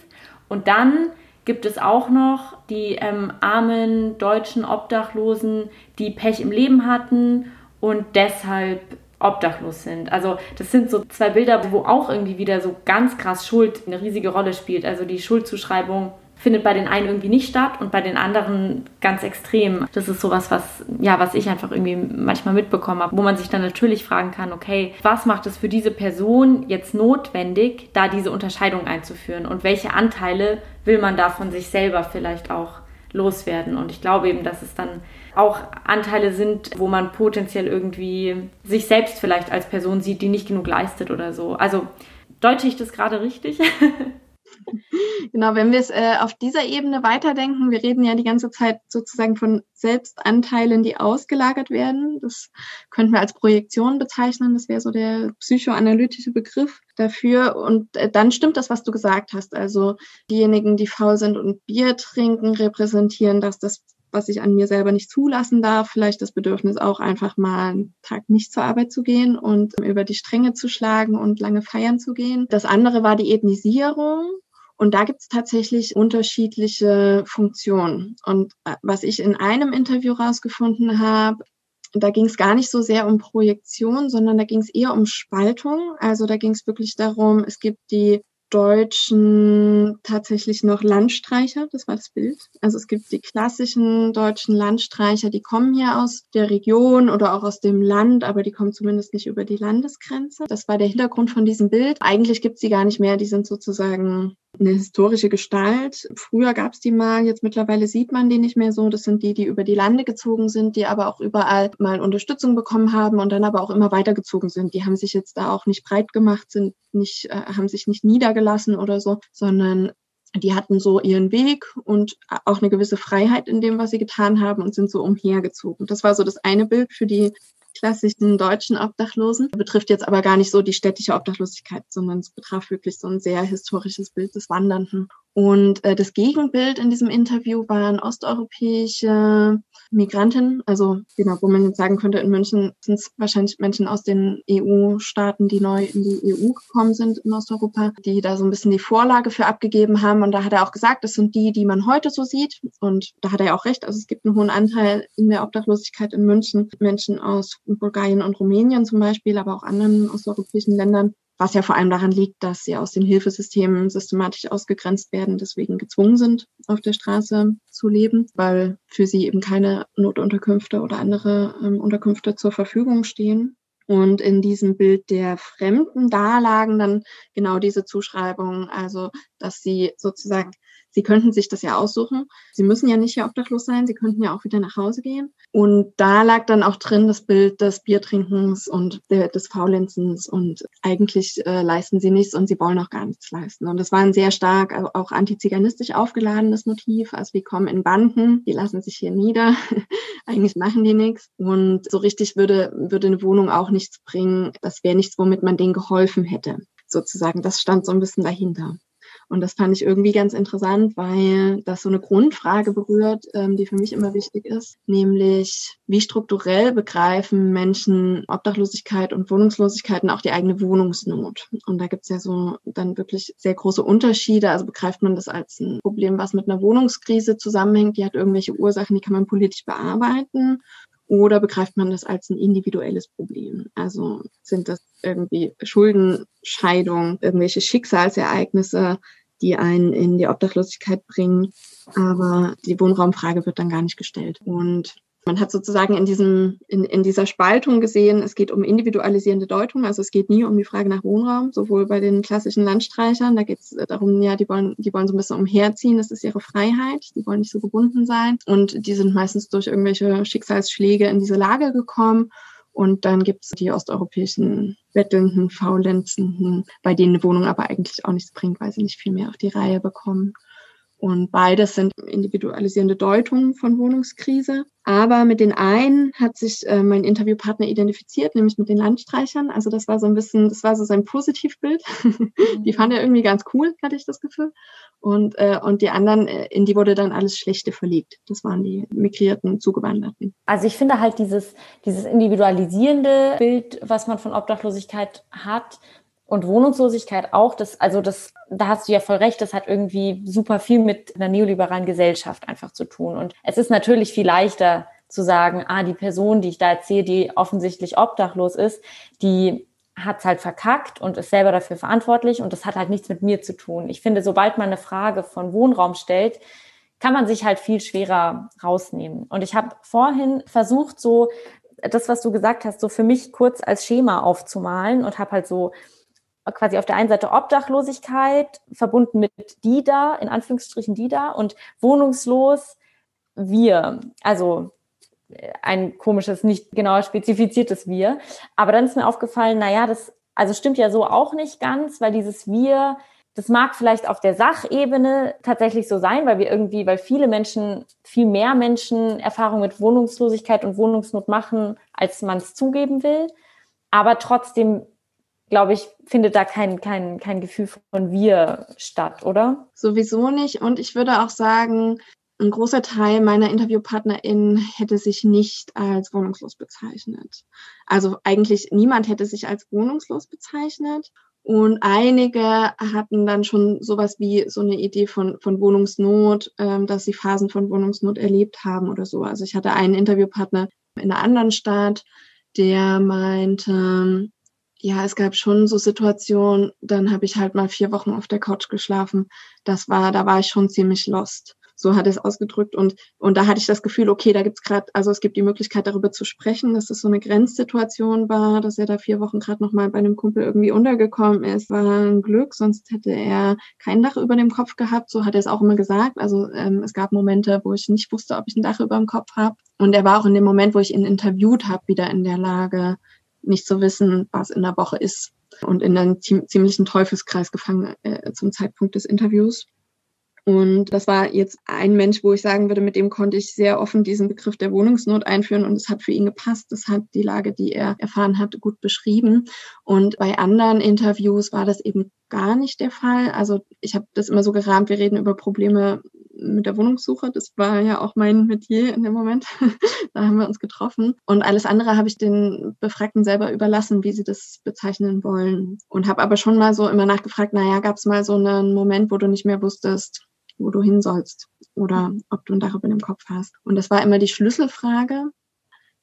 und dann gibt es auch noch die ähm, armen deutschen Obdachlosen, die Pech im Leben hatten und deshalb obdachlos sind. Also das sind so zwei Bilder, wo auch irgendwie wieder so ganz krass Schuld eine riesige Rolle spielt. Also die Schuldzuschreibung findet bei den einen irgendwie nicht statt und bei den anderen ganz extrem. Das ist sowas, was, ja, was ich einfach irgendwie manchmal mitbekommen habe, wo man sich dann natürlich fragen kann, okay, was macht es für diese Person jetzt notwendig, da diese Unterscheidung einzuführen und welche Anteile will man da von sich selber vielleicht auch loswerden? Und ich glaube eben, dass es dann auch Anteile sind, wo man potenziell irgendwie sich selbst vielleicht als Person sieht, die nicht genug leistet oder so. Also deute ich das gerade richtig? *laughs* *laughs* Genau, wenn wir es äh, auf dieser Ebene weiterdenken, wir reden ja die ganze Zeit sozusagen von Selbstanteilen, die ausgelagert werden. Das könnten wir als Projektion bezeichnen. Das wäre so der psychoanalytische Begriff dafür. Und äh, dann stimmt das, was du gesagt hast. Also diejenigen, die faul sind und Bier trinken, repräsentieren dass das was ich an mir selber nicht zulassen darf, vielleicht das Bedürfnis auch einfach mal einen Tag nicht zur Arbeit zu gehen und über die Stränge zu schlagen und lange feiern zu gehen. Das andere war die Ethnisierung. Und da gibt es tatsächlich unterschiedliche Funktionen. Und äh, was ich in einem Interview rausgefunden habe, da ging es gar nicht so sehr um Projektion, sondern da ging es eher um Spaltung. Also da ging es wirklich darum, es gibt die deutschen tatsächlich noch Landstreicher, das war das Bild. Also es gibt die klassischen deutschen Landstreicher, die kommen hier aus der Region oder auch aus dem Land, aber die kommen zumindest nicht über die Landesgrenze. Das war der Hintergrund von diesem Bild. Eigentlich gibt es die gar nicht mehr, die sind sozusagen eine historische Gestalt. Früher gab es die mal, jetzt mittlerweile sieht man die nicht mehr so. Das sind die, die über die Lande gezogen sind, die aber auch überall mal Unterstützung bekommen haben und dann aber auch immer weitergezogen sind. Die haben sich jetzt da auch nicht breit gemacht, sind nicht, äh, haben sich nicht niedergelassen oder so, sondern die hatten so ihren Weg und auch eine gewisse Freiheit in dem, was sie getan haben und sind so umhergezogen. Das war so das eine Bild für die klassischen deutschen Obdachlosen. Betrifft jetzt aber gar nicht so die städtische Obdachlosigkeit, sondern es betraf wirklich so ein sehr historisches Bild des Wandernden. Und äh, das Gegenbild in diesem Interview waren osteuropäische Migrantinnen, also genau, wo man jetzt sagen könnte, in München sind es wahrscheinlich Menschen aus den EU-Staaten, die neu in die EU gekommen sind in Osteuropa, die da so ein bisschen die Vorlage für abgegeben haben. Und da hat er auch gesagt, das sind die, die man heute so sieht. Und da hat er auch recht. Also es gibt einen hohen Anteil in der Obdachlosigkeit in München. Menschen aus Bulgarien und Rumänien zum Beispiel, aber auch anderen osteuropäischen Ländern, was ja vor allem daran liegt, dass sie aus den Hilfesystemen systematisch ausgegrenzt werden, deswegen gezwungen sind, auf der Straße zu leben, weil für sie eben keine Notunterkünfte oder andere ähm, Unterkünfte zur Verfügung stehen. Und in diesem Bild der Fremden, da lagen dann genau diese Zuschreibungen, also dass sie sozusagen Sie könnten sich das ja aussuchen. Sie müssen ja nicht hier obdachlos sein. Sie könnten ja auch wieder nach Hause gehen. Und da lag dann auch drin das Bild des Biertrinkens und des Faulenzens. Und eigentlich äh, leisten sie nichts und sie wollen auch gar nichts leisten. Und das war ein sehr stark auch antiziganistisch aufgeladenes Motiv. Also wir kommen in Banden, die lassen sich hier nieder. *laughs* eigentlich machen die nichts. Und so richtig würde, würde eine Wohnung auch nichts bringen. Das wäre nichts, womit man denen geholfen hätte sozusagen. Das stand so ein bisschen dahinter. Und das fand ich irgendwie ganz interessant, weil das so eine Grundfrage berührt, ähm, die für mich immer wichtig ist, nämlich wie strukturell begreifen Menschen Obdachlosigkeit und Wohnungslosigkeit und auch die eigene Wohnungsnot. Und da gibt's ja so dann wirklich sehr große Unterschiede. Also begreift man das als ein Problem, was mit einer Wohnungskrise zusammenhängt, die hat irgendwelche Ursachen, die kann man politisch bearbeiten oder begreift man das als ein individuelles Problem? Also sind das irgendwie Schuldenscheidung, irgendwelche Schicksalsereignisse, die einen in die Obdachlosigkeit bringen, aber die Wohnraumfrage wird dann gar nicht gestellt. Und Man hat sozusagen in diesem, in, in dieser Spaltung gesehen, es geht um individualisierende Deutung, also es geht nie um die Frage nach Wohnraum, sowohl bei den klassischen Landstreichern, da geht es darum, ja, die wollen, die wollen so ein bisschen umherziehen, das ist ihre Freiheit, die wollen nicht so gebunden sein. Und die sind meistens durch irgendwelche Schicksalsschläge in diese Lage gekommen und dann gibt es die osteuropäischen Bettelnden, Faulenzenden, bei denen eine Wohnung aber eigentlich auch nichts bringt, weil sie nicht viel mehr auf die Reihe bekommen. Und beides sind individualisierende Deutungen von Wohnungskrise. Aber mit den einen hat sich äh, mein Interviewpartner identifiziert, nämlich mit den Landstreichern. Also das war so ein bisschen, das war so sein Positivbild. *laughs* die fand er irgendwie ganz cool, hatte ich das Gefühl. Und, äh, und die anderen, äh, in die wurde dann alles Schlechte verlegt. Das waren die migrierten Zugewanderten. Also ich finde halt dieses, dieses individualisierende Bild, was man von Obdachlosigkeit hat, und Wohnungslosigkeit auch, das, also das, da hast du ja voll recht, das hat irgendwie super viel mit einer neoliberalen Gesellschaft einfach zu tun. Und es ist natürlich viel leichter zu sagen, ah, die Person, die ich da erzähle, die offensichtlich obdachlos ist, die hat's halt verkackt und ist selber dafür verantwortlich und das hat halt nichts mit mir zu tun. Ich finde, sobald man eine Frage von Wohnraum stellt, kann man sich halt viel schwerer rausnehmen. Und ich habe vorhin versucht, so das, was du gesagt hast, so für mich kurz als Schema aufzumalen und habe halt so quasi auf der einen Seite Obdachlosigkeit verbunden mit die da, in Anführungsstrichen die da und wohnungslos wir. Also äh, ein komisches, nicht genauer spezifiziertes Wir. Aber dann ist mir aufgefallen, naja, das also stimmt ja so auch nicht ganz, weil dieses Wir, das mag vielleicht auf der Sachebene tatsächlich so sein, weil wir irgendwie, weil viele Menschen, viel mehr Menschen Erfahrung mit Wohnungslosigkeit und Wohnungsnot machen, als man es zugeben will. Aber trotzdem glaube ich, findet da kein, kein, kein Gefühl von wir statt, oder? Sowieso nicht. Und ich würde auch sagen, ein großer Teil meiner InterviewpartnerInnen hätte sich nicht als wohnungslos bezeichnet. Also eigentlich niemand hätte sich als wohnungslos bezeichnet. Und einige hatten dann schon sowas wie so eine Idee von, von Wohnungsnot, ähm, dass sie Phasen von Wohnungsnot erlebt haben oder so. Also ich hatte einen Interviewpartner in einer anderen Stadt, der meinte, ja, es gab schon so Situationen, dann habe ich halt mal vier Wochen auf der Couch geschlafen. Das war, da war ich schon ziemlich lost. So hat er es ausgedrückt. Und, und da hatte ich das Gefühl, okay, da gibt's gerade, also es gibt die Möglichkeit, darüber zu sprechen, dass das so eine Grenzsituation war, dass er da vier Wochen gerade nochmal bei einem Kumpel irgendwie untergekommen ist. War ein Glück, sonst hätte er kein Dach über dem Kopf gehabt. So hat er es auch immer gesagt. Also ähm, es gab Momente, wo ich nicht wusste, ob ich ein Dach über dem Kopf habe. Und er war auch in dem Moment, wo ich ihn interviewt habe, wieder in der Lage, nicht zu wissen, was in der Woche ist und in einen ziemlichen Teufelskreis gefangen äh, zum Zeitpunkt des Interviews. Und das war jetzt ein Mensch, wo ich sagen würde, mit dem konnte ich sehr offen diesen Begriff der Wohnungsnot einführen und es hat für ihn gepasst. Das hat die Lage, die er erfahren hat, gut beschrieben. Und bei anderen Interviews war das eben gar nicht der Fall. Also ich habe das immer so gerahmt, wir reden über Probleme mit der Wohnungssuche. Das war ja auch mein Metier in dem Moment. *laughs* da haben wir uns getroffen. Und alles andere habe ich den Befragten selber überlassen, wie sie das bezeichnen wollen. Und habe aber schon mal so immer nachgefragt, naja, gab es mal so einen Moment, wo du nicht mehr wusstest, wo du hin sollst oder ob du ein Dach über dem Kopf hast. Und das war immer die Schlüsselfrage.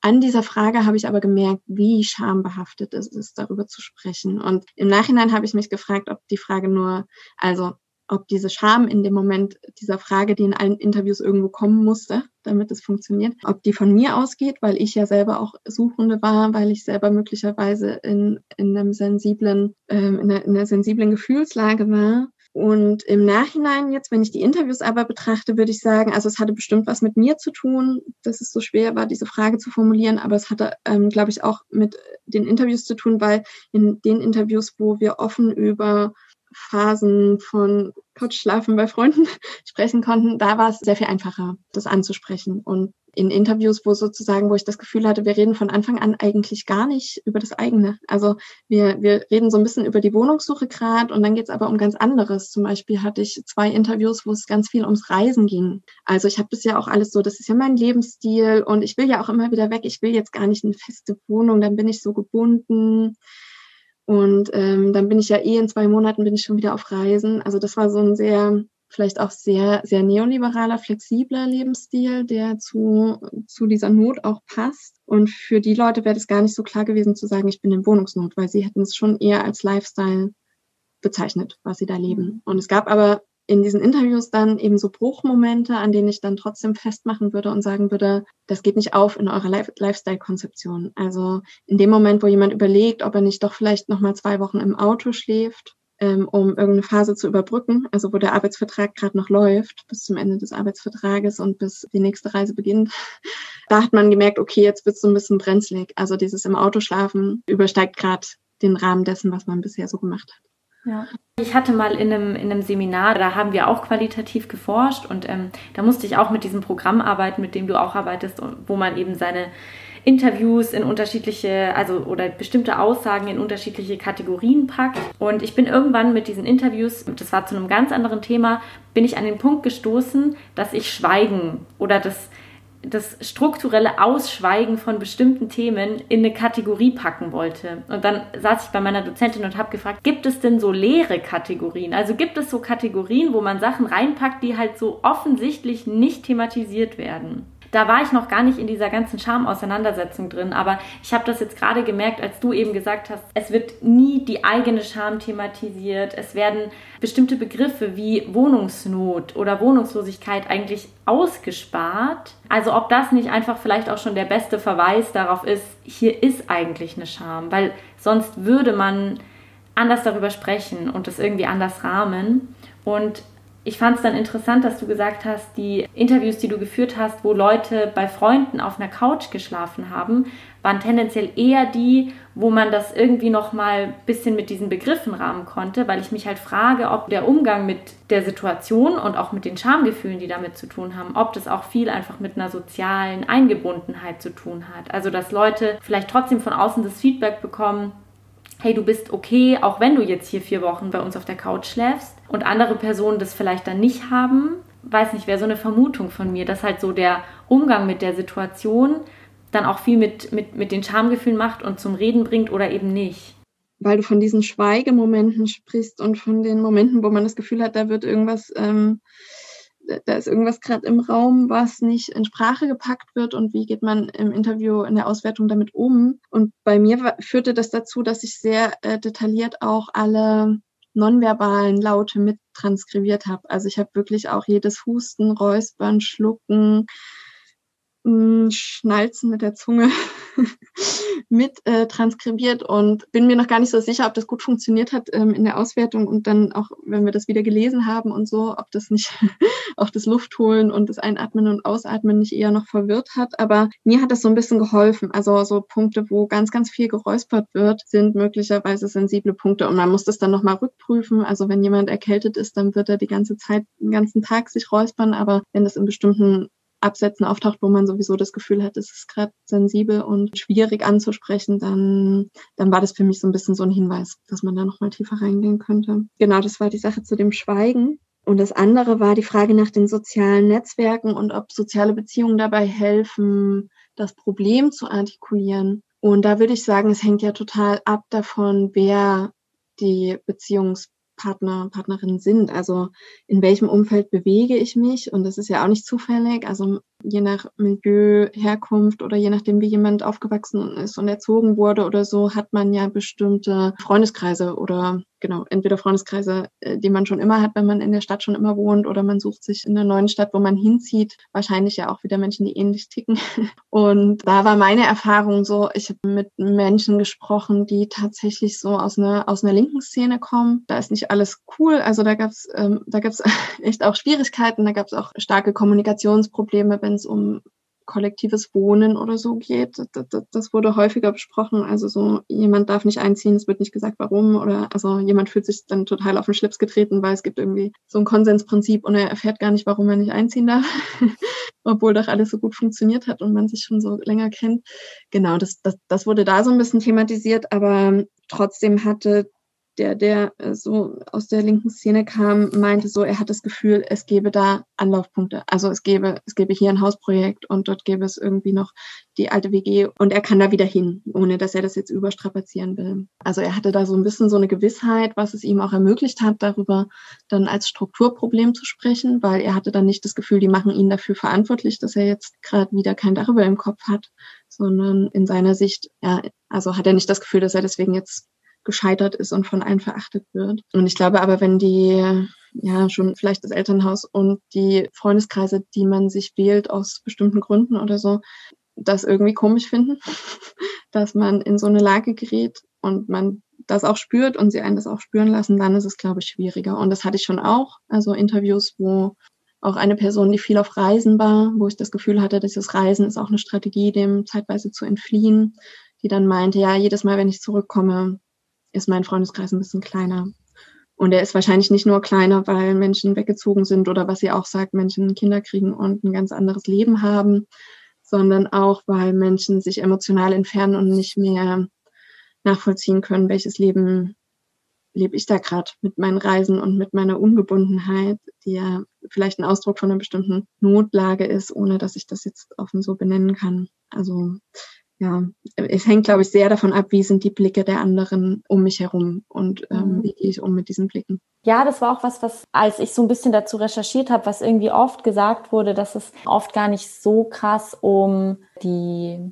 An dieser Frage habe ich aber gemerkt, wie schambehaftet es ist, darüber zu sprechen. Und im Nachhinein habe ich mich gefragt, ob die Frage nur, also ob diese Scham in dem Moment dieser Frage, die in allen Interviews irgendwo kommen musste, damit es funktioniert, ob die von mir ausgeht, weil ich ja selber auch Suchende war, weil ich selber möglicherweise in, in einem sensiblen, ähm, in, einer, in einer sensiblen Gefühlslage war. Und im Nachhinein jetzt, wenn ich die Interviews aber betrachte, würde ich sagen, also es hatte bestimmt was mit mir zu tun, dass es so schwer war, diese Frage zu formulieren, aber es hatte, ähm, glaube ich, auch mit den Interviews zu tun, weil in den Interviews, wo wir offen über Phasen von Couchschlafen bei Freunden *laughs* sprechen konnten, da war es sehr viel einfacher, das anzusprechen. Und in Interviews, wo sozusagen, wo ich das Gefühl hatte, wir reden von Anfang an eigentlich gar nicht über das eigene. Also wir, wir reden so ein bisschen über die Wohnungssuche gerade und dann geht es aber um ganz anderes. Zum Beispiel hatte ich zwei Interviews, wo es ganz viel ums Reisen ging. Also ich habe das ja auch alles so, das ist ja mein Lebensstil und ich will ja auch immer wieder weg. Ich will jetzt gar nicht eine feste Wohnung, dann bin ich so gebunden. Und ähm, dann bin ich ja eh in zwei Monaten bin ich schon wieder auf Reisen. Also das war so ein sehr, vielleicht auch sehr, sehr neoliberaler, flexibler Lebensstil, der zu, zu dieser Not auch passt. Und für die Leute wäre das gar nicht so klar gewesen zu sagen, ich bin in Wohnungsnot, weil sie hätten es schon eher als Lifestyle bezeichnet, was sie da leben. Und es gab aber in diesen Interviews dann eben so Bruchmomente, an denen ich dann trotzdem festmachen würde und sagen würde, das geht nicht auf in eurer Lifestyle-Konzeption. Also in dem Moment, wo jemand überlegt, ob er nicht doch vielleicht nochmal zwei Wochen im Auto schläft, ähm, um irgendeine Phase zu überbrücken, also wo der Arbeitsvertrag gerade noch läuft, bis zum Ende des Arbeitsvertrages und bis die nächste Reise beginnt, *laughs* da hat man gemerkt, okay, jetzt wird es so ein bisschen brenzlig. Also dieses im Auto schlafen übersteigt gerade den Rahmen dessen, was man bisher so gemacht hat. Ja. Ich hatte mal in einem, in einem Seminar, da haben wir auch qualitativ geforscht und ähm, da musste ich auch mit diesem Programm arbeiten, mit dem du auch arbeitest, wo man eben seine Interviews in unterschiedliche, also oder bestimmte Aussagen in unterschiedliche Kategorien packt. Und ich bin irgendwann mit diesen Interviews, das war zu einem ganz anderen Thema, bin ich an den Punkt gestoßen, dass ich Schweigen oder das das strukturelle Ausschweigen von bestimmten Themen in eine Kategorie packen wollte. Und dann saß ich bei meiner Dozentin und habe gefragt, gibt es denn so leere Kategorien? Also gibt es so Kategorien, wo man Sachen reinpackt, die halt so offensichtlich nicht thematisiert werden? Da war ich noch gar nicht in dieser ganzen Scham-Auseinandersetzung drin, aber ich habe das jetzt gerade gemerkt, als du eben gesagt hast, es wird nie die eigene Scham thematisiert, es werden bestimmte Begriffe wie Wohnungsnot oder Wohnungslosigkeit eigentlich ausgespart. Also ob das nicht einfach vielleicht auch schon der beste Verweis darauf ist, hier ist eigentlich eine Scham, weil sonst würde man anders darüber sprechen und das irgendwie anders rahmen. Und ich fand es dann interessant, dass du gesagt hast, die Interviews, die du geführt hast, wo Leute bei Freunden auf einer Couch geschlafen haben, waren tendenziell eher die, wo man das irgendwie noch mal ein bisschen mit diesen Begriffen rahmen konnte, weil ich mich halt frage, ob der Umgang mit der Situation und auch mit den Schamgefühlen, die damit zu tun haben, ob das auch viel einfach mit einer sozialen Eingebundenheit zu tun hat. Also dass Leute vielleicht trotzdem von außen das Feedback bekommen, hey, du bist okay, auch wenn du jetzt hier vier Wochen bei uns auf der Couch schläfst und andere Personen das vielleicht dann nicht haben, weiß nicht, wäre so eine Vermutung von mir, dass halt so der Umgang mit der Situation dann auch viel mit, mit, mit den Schamgefühlen macht und zum Reden bringt oder eben nicht. Weil du von diesen Schweigemomenten sprichst und von den Momenten, wo man das Gefühl hat, da wird irgendwas ähm, da ist irgendwas gerade im Raum, was nicht in Sprache gepackt wird und wie geht man im Interview in der Auswertung damit um. Und bei mir führte das dazu, dass ich sehr äh, detailliert auch alle nonverbalen Laute mit transkribiert habe. Also ich habe wirklich auch jedes Husten, Räuspern, Schlucken, Schnalzen mit der Zunge *laughs* mit äh, transkribiert und bin mir noch gar nicht so sicher, ob das gut funktioniert hat ähm, in der Auswertung und dann auch, wenn wir das wieder gelesen haben und so, ob das nicht *laughs* auch das Luftholen und das Einatmen und Ausatmen nicht eher noch verwirrt hat. Aber mir hat das so ein bisschen geholfen. Also so Punkte, wo ganz, ganz viel geräuspert wird, sind möglicherweise sensible Punkte und man muss das dann nochmal rückprüfen. Also wenn jemand erkältet ist, dann wird er die ganze Zeit, den ganzen Tag sich räuspern, aber wenn das in bestimmten Absätzen auftaucht, wo man sowieso das Gefühl hat, es ist gerade sensibel und schwierig anzusprechen, dann, dann war das für mich so ein bisschen so ein Hinweis, dass man da nochmal tiefer reingehen könnte. Genau, das war die Sache zu dem Schweigen. Und das andere war die Frage nach den sozialen Netzwerken und ob soziale Beziehungen dabei helfen, das Problem zu artikulieren. Und da würde ich sagen, es hängt ja total ab davon, wer die Beziehungs Partner, Partnerinnen sind. Also in welchem Umfeld bewege ich mich? Und das ist ja auch nicht zufällig. Also je nach Milieu, Herkunft oder je nachdem, wie jemand aufgewachsen ist und erzogen wurde oder so, hat man ja bestimmte Freundeskreise oder genau, entweder Freundeskreise, äh, die man schon immer hat, wenn man in der Stadt schon immer wohnt, oder man sucht sich in der neuen Stadt, wo man hinzieht, wahrscheinlich ja auch wieder Menschen, die ähnlich ticken. *laughs* Und da war meine Erfahrung so, ich habe mit Menschen gesprochen, die tatsächlich so aus einer, aus einer linken Szene kommen. Da ist nicht alles cool. Also da gab's ähm, da gab's *laughs* echt auch Schwierigkeiten, da gab's auch starke Kommunikationsprobleme, wenn es um kollektives Wohnen oder so geht. Das, das, das, wurde häufiger besprochen. Also so, jemand darf nicht einziehen, es wird nicht gesagt, warum. Oder also jemand fühlt sich dann total auf den Schlips getreten, weil es gibt irgendwie so ein Konsensprinzip und er erfährt gar nicht, warum er nicht einziehen darf. *laughs* Obwohl doch alles so gut funktioniert hat und man sich schon so länger kennt. Genau, das, das, das wurde da so ein bisschen thematisiert, aber trotzdem hatte der, der äh, so aus der linken Szene kam, meinte so, er hat das Gefühl, es gäbe da Anlaufpunkte. Also es gäbe, es gäbe hier ein Hausprojekt und dort gäbe es irgendwie noch die alte WG und er kann da wieder hin, ohne dass er das jetzt überstrapazieren will. Also er hatte da so ein bisschen so eine Gewissheit, was es ihm auch ermöglicht hat, darüber dann als Strukturproblem zu sprechen, weil er hatte dann nicht das Gefühl, die machen ihn dafür verantwortlich, dass er jetzt gerade wieder kein Dach über dem Kopf hat, sondern in seiner Sicht, ja, also hat er nicht das Gefühl, dass er deswegen jetzt gescheitert ist und von allen verachtet wird. Und ich glaube aber, wenn die, ja schon vielleicht das Elternhaus und die Freundeskreise, die man sich wählt aus bestimmten Gründen oder so, das irgendwie komisch finden, *laughs* dass man in so eine Lage gerät und man das auch spürt und sie einen das auch spüren lassen, dann ist es, glaube ich, schwieriger. Und das hatte ich schon auch. Also Interviews, wo auch eine Person, die viel auf Reisen war, wo ich das Gefühl hatte, dieses Reisen ist auch eine Strategie, dem zeitweise zu entfliehen, die dann meinte, ja, jedes Mal, wenn ich zurückkomme, ist mein Freundeskreis ein bisschen kleiner. Und er ist wahrscheinlich nicht nur kleiner, weil Menschen weggezogen sind oder was sie auch sagt, Menschen Kinder kriegen und ein ganz anderes Leben haben, sondern auch, weil Menschen sich emotional entfernen und nicht mehr nachvollziehen können, welches Leben lebe ich da gerade mit meinen Reisen und mit meiner Ungebundenheit, die ja vielleicht ein Ausdruck von einer bestimmten Notlage ist, ohne dass ich das jetzt offen so benennen kann. Also ja, es hängt, glaube ich, sehr davon ab, wie sind die Blicke der anderen um mich herum und ähm, mhm. wie gehe ich um mit diesen Blicken. Ja, das war auch was, was, als ich so ein bisschen dazu recherchiert habe, was irgendwie oft gesagt wurde, dass es oft gar nicht so krass um die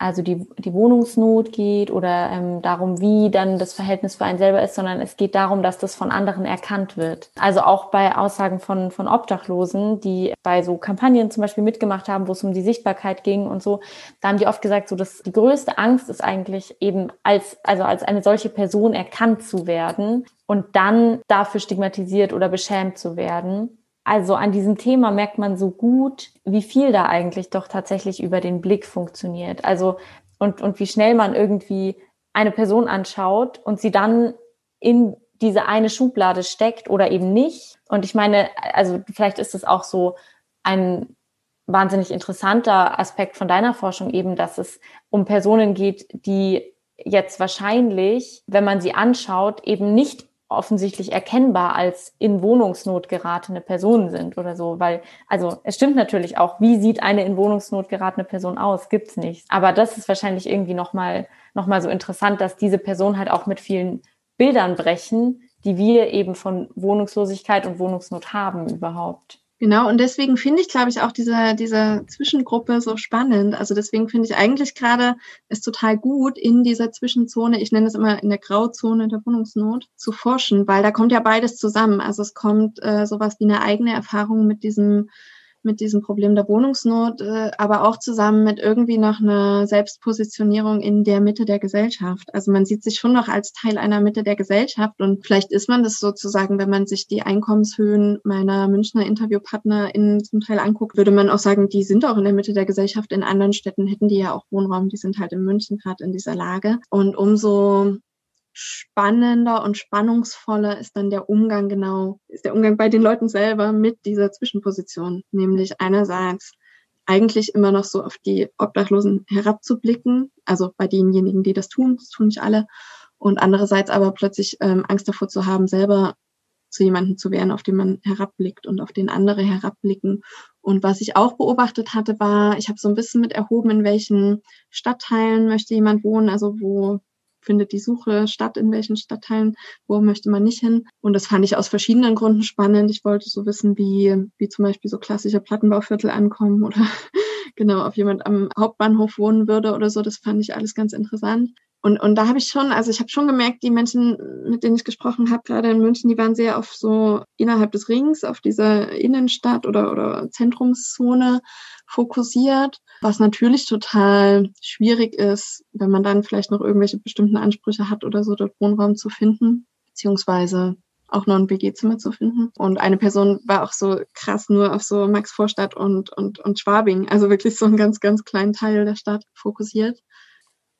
also die, die Wohnungsnot geht oder ähm, darum, wie dann das Verhältnis für einen selber ist, sondern es geht darum, dass das von anderen erkannt wird. Also auch bei Aussagen von, von Obdachlosen, die bei so Kampagnen zum Beispiel mitgemacht haben, wo es um die Sichtbarkeit ging und so, da haben die oft gesagt, so dass die größte Angst ist eigentlich eben als, also als eine solche Person erkannt zu werden und dann dafür stigmatisiert oder beschämt zu werden. Also an diesem Thema merkt man so gut, wie viel da eigentlich doch tatsächlich über den Blick funktioniert. Also und, und wie schnell man irgendwie eine Person anschaut und sie dann in diese eine Schublade steckt oder eben nicht. Und ich meine, also vielleicht ist es auch so ein wahnsinnig interessanter Aspekt von deiner Forschung eben, dass es um Personen geht, die jetzt wahrscheinlich, wenn man sie anschaut, eben nicht offensichtlich erkennbar als in Wohnungsnot geratene Personen sind oder so, weil, also es stimmt natürlich auch, wie sieht eine in Wohnungsnot geratene Person aus? Gibt's nicht. Aber das ist wahrscheinlich irgendwie nochmal noch mal so interessant, dass diese Person halt auch mit vielen Bildern brechen, die wir eben von Wohnungslosigkeit und Wohnungsnot haben überhaupt. Genau, und deswegen finde ich, glaube ich, auch diese, diese Zwischengruppe so spannend. Also deswegen finde ich eigentlich gerade es total gut, in dieser Zwischenzone, ich nenne es immer in der Grauzone der Wohnungsnot, zu forschen, weil da kommt ja beides zusammen. Also es kommt äh, sowas wie eine eigene Erfahrung mit diesem mit diesem Problem der Wohnungsnot, äh, aber auch zusammen mit irgendwie noch einer Selbstpositionierung in der Mitte der Gesellschaft. Also man sieht sich schon noch als Teil einer Mitte der Gesellschaft und vielleicht ist man das sozusagen, wenn man sich die Einkommenshöhen meiner Münchner InterviewpartnerInnen zum Teil anguckt, würde man auch sagen, die sind auch in der Mitte der Gesellschaft. In anderen Städten hätten die ja auch Wohnraum, die sind halt in München gerade in dieser Lage. Und umso spannender und spannungsvoller ist dann der Umgang genau, ist der Umgang bei den Leuten selber mit dieser Zwischenposition, nämlich einerseits eigentlich immer noch so auf die Obdachlosen herabzublicken, also bei denjenigen, die das tun, das tun nicht alle, und andererseits aber plötzlich ähm, Angst davor zu haben, selber zu jemandem zu werden, auf den man herabblickt und auf den andere herabblicken. Und was ich auch beobachtet hatte, war, ich habe so ein bisschen mit erhoben, in welchen Stadtteilen möchte jemand wohnen, also wo findet die Suche statt, in welchen Stadtteilen, wo möchte man nicht hin. Und das fand ich aus verschiedenen Gründen spannend. Ich wollte so wissen, wie, wie zum Beispiel so klassische Plattenbauviertel ankommen oder *laughs* genau, ob jemand am Hauptbahnhof wohnen würde oder so. Das fand ich alles ganz interessant. Und, und da habe ich schon, also ich habe schon gemerkt, die Menschen, mit denen ich gesprochen habe, gerade in München, die waren sehr auf so innerhalb des Rings, auf dieser Innenstadt oder, oder Zentrumszone fokussiert, was natürlich total schwierig ist, wenn man dann vielleicht noch irgendwelche bestimmten Ansprüche hat oder so, dort Wohnraum zu finden, beziehungsweise auch noch ein WG-Zimmer zu finden. Und eine Person war auch so krass nur auf so Max Vorstadt und, und, und Schwabing, also wirklich so einen ganz, ganz kleinen Teil der Stadt fokussiert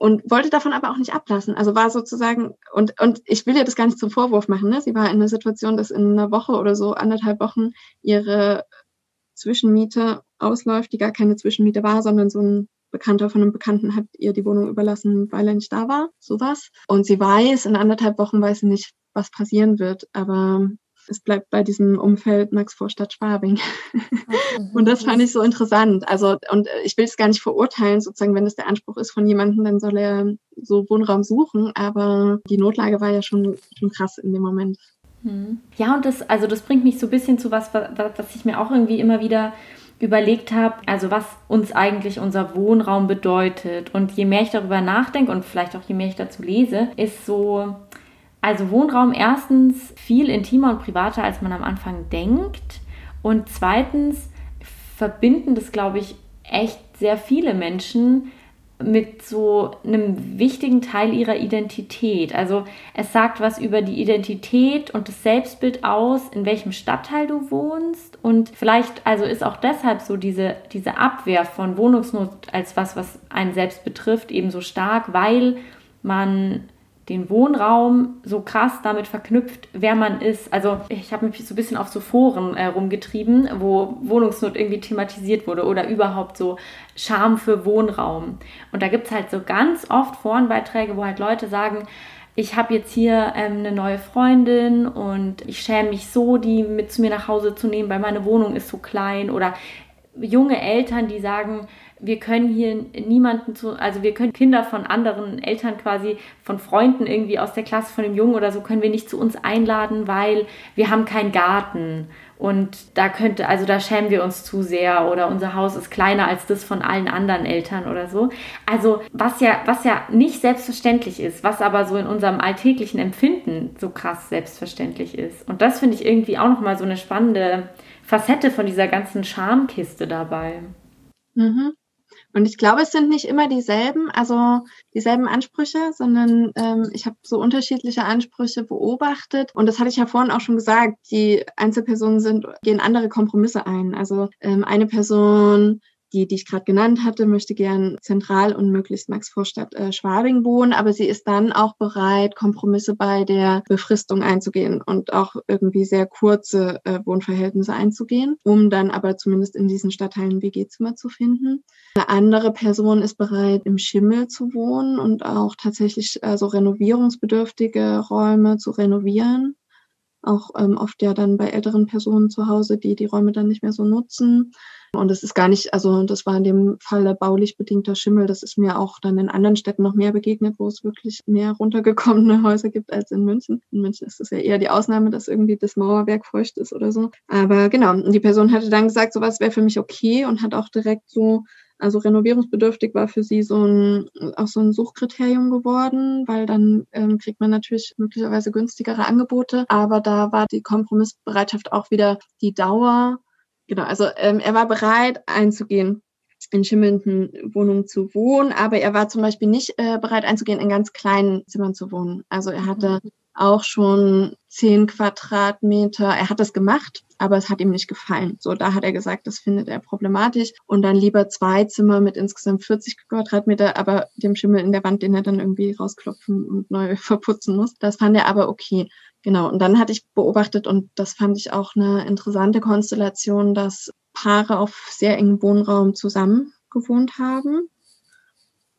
und wollte davon aber auch nicht ablassen. Also war sozusagen, und, und ich will ihr das gar nicht zum Vorwurf machen, ne? sie war in einer Situation, dass in einer Woche oder so, anderthalb Wochen, ihre Zwischenmiete ausläuft, die gar keine Zwischenmiete war, sondern so ein Bekannter von einem Bekannten hat ihr die Wohnung überlassen, weil er nicht da war, sowas. Und sie weiß, in anderthalb Wochen weiß sie nicht, was passieren wird, aber es bleibt bei diesem Umfeld Max Vorstadt Schwabing. *laughs* und das fand ich so interessant. Also, und ich will es gar nicht verurteilen, sozusagen, wenn es der Anspruch ist von jemandem, dann soll er so Wohnraum suchen. Aber die Notlage war ja schon, schon krass in dem Moment. Hm. Ja, und das, also das bringt mich so ein bisschen zu was, was ich mir auch irgendwie immer wieder überlegt habe, also was uns eigentlich unser Wohnraum bedeutet. Und je mehr ich darüber nachdenke und vielleicht auch je mehr ich dazu lese, ist so, Also Wohnraum erstens viel intimer und privater, als man am Anfang denkt. Und zweitens verbinden das, glaube ich, echt sehr viele Menschen mit so einem wichtigen Teil ihrer Identität. Also es sagt was über die Identität und das Selbstbild aus, in welchem Stadtteil du wohnst. Und vielleicht, also ist auch deshalb so diese, diese Abwehr von Wohnungsnot als was, was einen selbst betrifft, eben so stark, weil man den Wohnraum so krass damit verknüpft, wer man ist. Also ich habe mich so ein bisschen auf so Foren äh, rumgetrieben, wo Wohnungsnot irgendwie thematisiert wurde oder überhaupt so Scham für Wohnraum. Und da gibt es halt so ganz oft Forenbeiträge, wo halt Leute sagen, ich habe jetzt hier ähm, eine neue Freundin und ich schäme mich so, die mit zu mir nach Hause zu nehmen, weil meine Wohnung ist so klein. Oder junge Eltern, die sagen, wir können hier niemanden zu, also wir können Kinder von anderen Eltern quasi, von Freunden irgendwie aus der Klasse von dem Jungen oder so, können wir nicht zu uns einladen, weil wir haben keinen Garten. Und da könnte, also da schämen wir uns zu sehr oder unser Haus ist kleiner als das von allen anderen Eltern oder so. Also was ja, was ja nicht selbstverständlich ist, was aber so in unserem alltäglichen Empfinden so krass selbstverständlich ist. Und das finde ich irgendwie auch nochmal so eine spannende Facette von dieser ganzen Schamkiste dabei. Mhm. Und ich glaube, es sind nicht immer dieselben, also dieselben Ansprüche, sondern ähm, ich habe so unterschiedliche Ansprüche beobachtet. Und das hatte ich ja vorhin auch schon gesagt, die Einzelpersonen sind, gehen andere Kompromisse ein. Also ähm, eine Person die, die ich gerade genannt hatte, möchte gern zentral und möglichst Max-Vorstadt äh, Schwabing wohnen, aber sie ist dann auch bereit, Kompromisse bei der Befristung einzugehen und auch irgendwie sehr kurze äh, Wohnverhältnisse einzugehen, um dann aber zumindest in diesen Stadtteilen WG-Zimmer zu finden. Eine andere Person ist bereit, im Schimmel zu wohnen und auch tatsächlich äh, so renovierungsbedürftige Räume zu renovieren auch ähm, oft ja dann bei älteren Personen zu Hause, die die Räume dann nicht mehr so nutzen. Und es ist gar nicht, also das war in dem Fall baulich bedingter Schimmel. Das ist mir auch dann in anderen Städten noch mehr begegnet, wo es wirklich mehr runtergekommene *laughs* Häuser gibt als in München. In München ist das ja eher die Ausnahme, dass irgendwie das Mauerwerk feucht ist oder so. Aber genau, die Person hatte dann gesagt, sowas wäre für mich okay und hat auch direkt so also renovierungsbedürftig war für sie so ein, auch so ein Suchkriterium geworden, weil dann ähm, kriegt man natürlich möglicherweise günstigere Angebote. Aber da war die Kompromissbereitschaft auch wieder die Dauer Genau, also ähm, er war bereit einzugehen, in schimmelnden Wohnungen zu wohnen, aber er war zum Beispiel nicht äh, bereit einzugehen, in ganz kleinen Zimmern zu wohnen. Also er hatte mhm. Auch schon zehn Quadratmeter. Er hat das gemacht, aber es hat ihm nicht gefallen. So, da hat er gesagt, das findet er problematisch und dann lieber zwei Zimmer mit insgesamt 40 Quadratmeter, aber dem Schimmel in der Wand, den er dann irgendwie rausklopfen und neu *laughs* verputzen muss. Das fand er aber okay. Genau, und dann hatte ich beobachtet, und das fand ich auch eine interessante Konstellation, dass Paare auf sehr engem Wohnraum zusammen gewohnt haben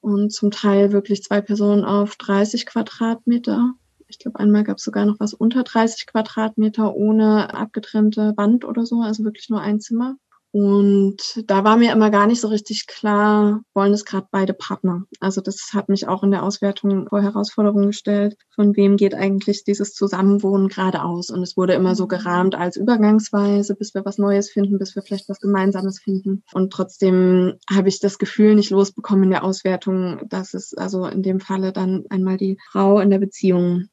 und zum Teil wirklich zwei Personen auf 30 Quadratmeter. Ich glaube, einmal gab es sogar noch was unter 30 Quadratmeter ohne abgetrennte Wand oder so, also wirklich nur ein Zimmer. Und da war mir immer gar nicht so richtig klar, wollen es gerade beide Partner. Also das hat mich auch in der Auswertung vor Herausforderungen gestellt, von wem geht eigentlich dieses Zusammenwohnen gerade aus. Und es wurde immer so gerahmt als Übergangsweise, bis wir was Neues finden, bis wir vielleicht was Gemeinsames finden. Und trotzdem habe ich das Gefühl nicht losbekommen in der Auswertung, dass es also in dem Falle dann einmal die Frau in der Beziehung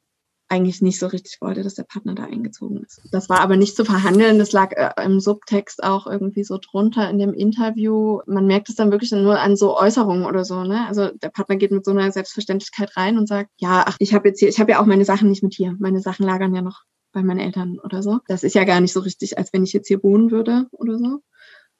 eigentlich nicht so richtig wollte, dass der Partner da eingezogen ist. Das war aber nicht zu verhandeln. Das lag äh, im Subtext auch irgendwie so drunter in dem Interview. Man merkt es dann wirklich nur an so Äußerungen oder so. Ne? Also der Partner geht mit so einer Selbstverständlichkeit rein und sagt, ja, ach, ich habe jetzt hier, ich habe ja auch meine Sachen nicht mit hier. Meine Sachen lagern ja noch bei meinen Eltern oder so. Das ist ja gar nicht so richtig, als wenn ich jetzt hier wohnen würde oder so.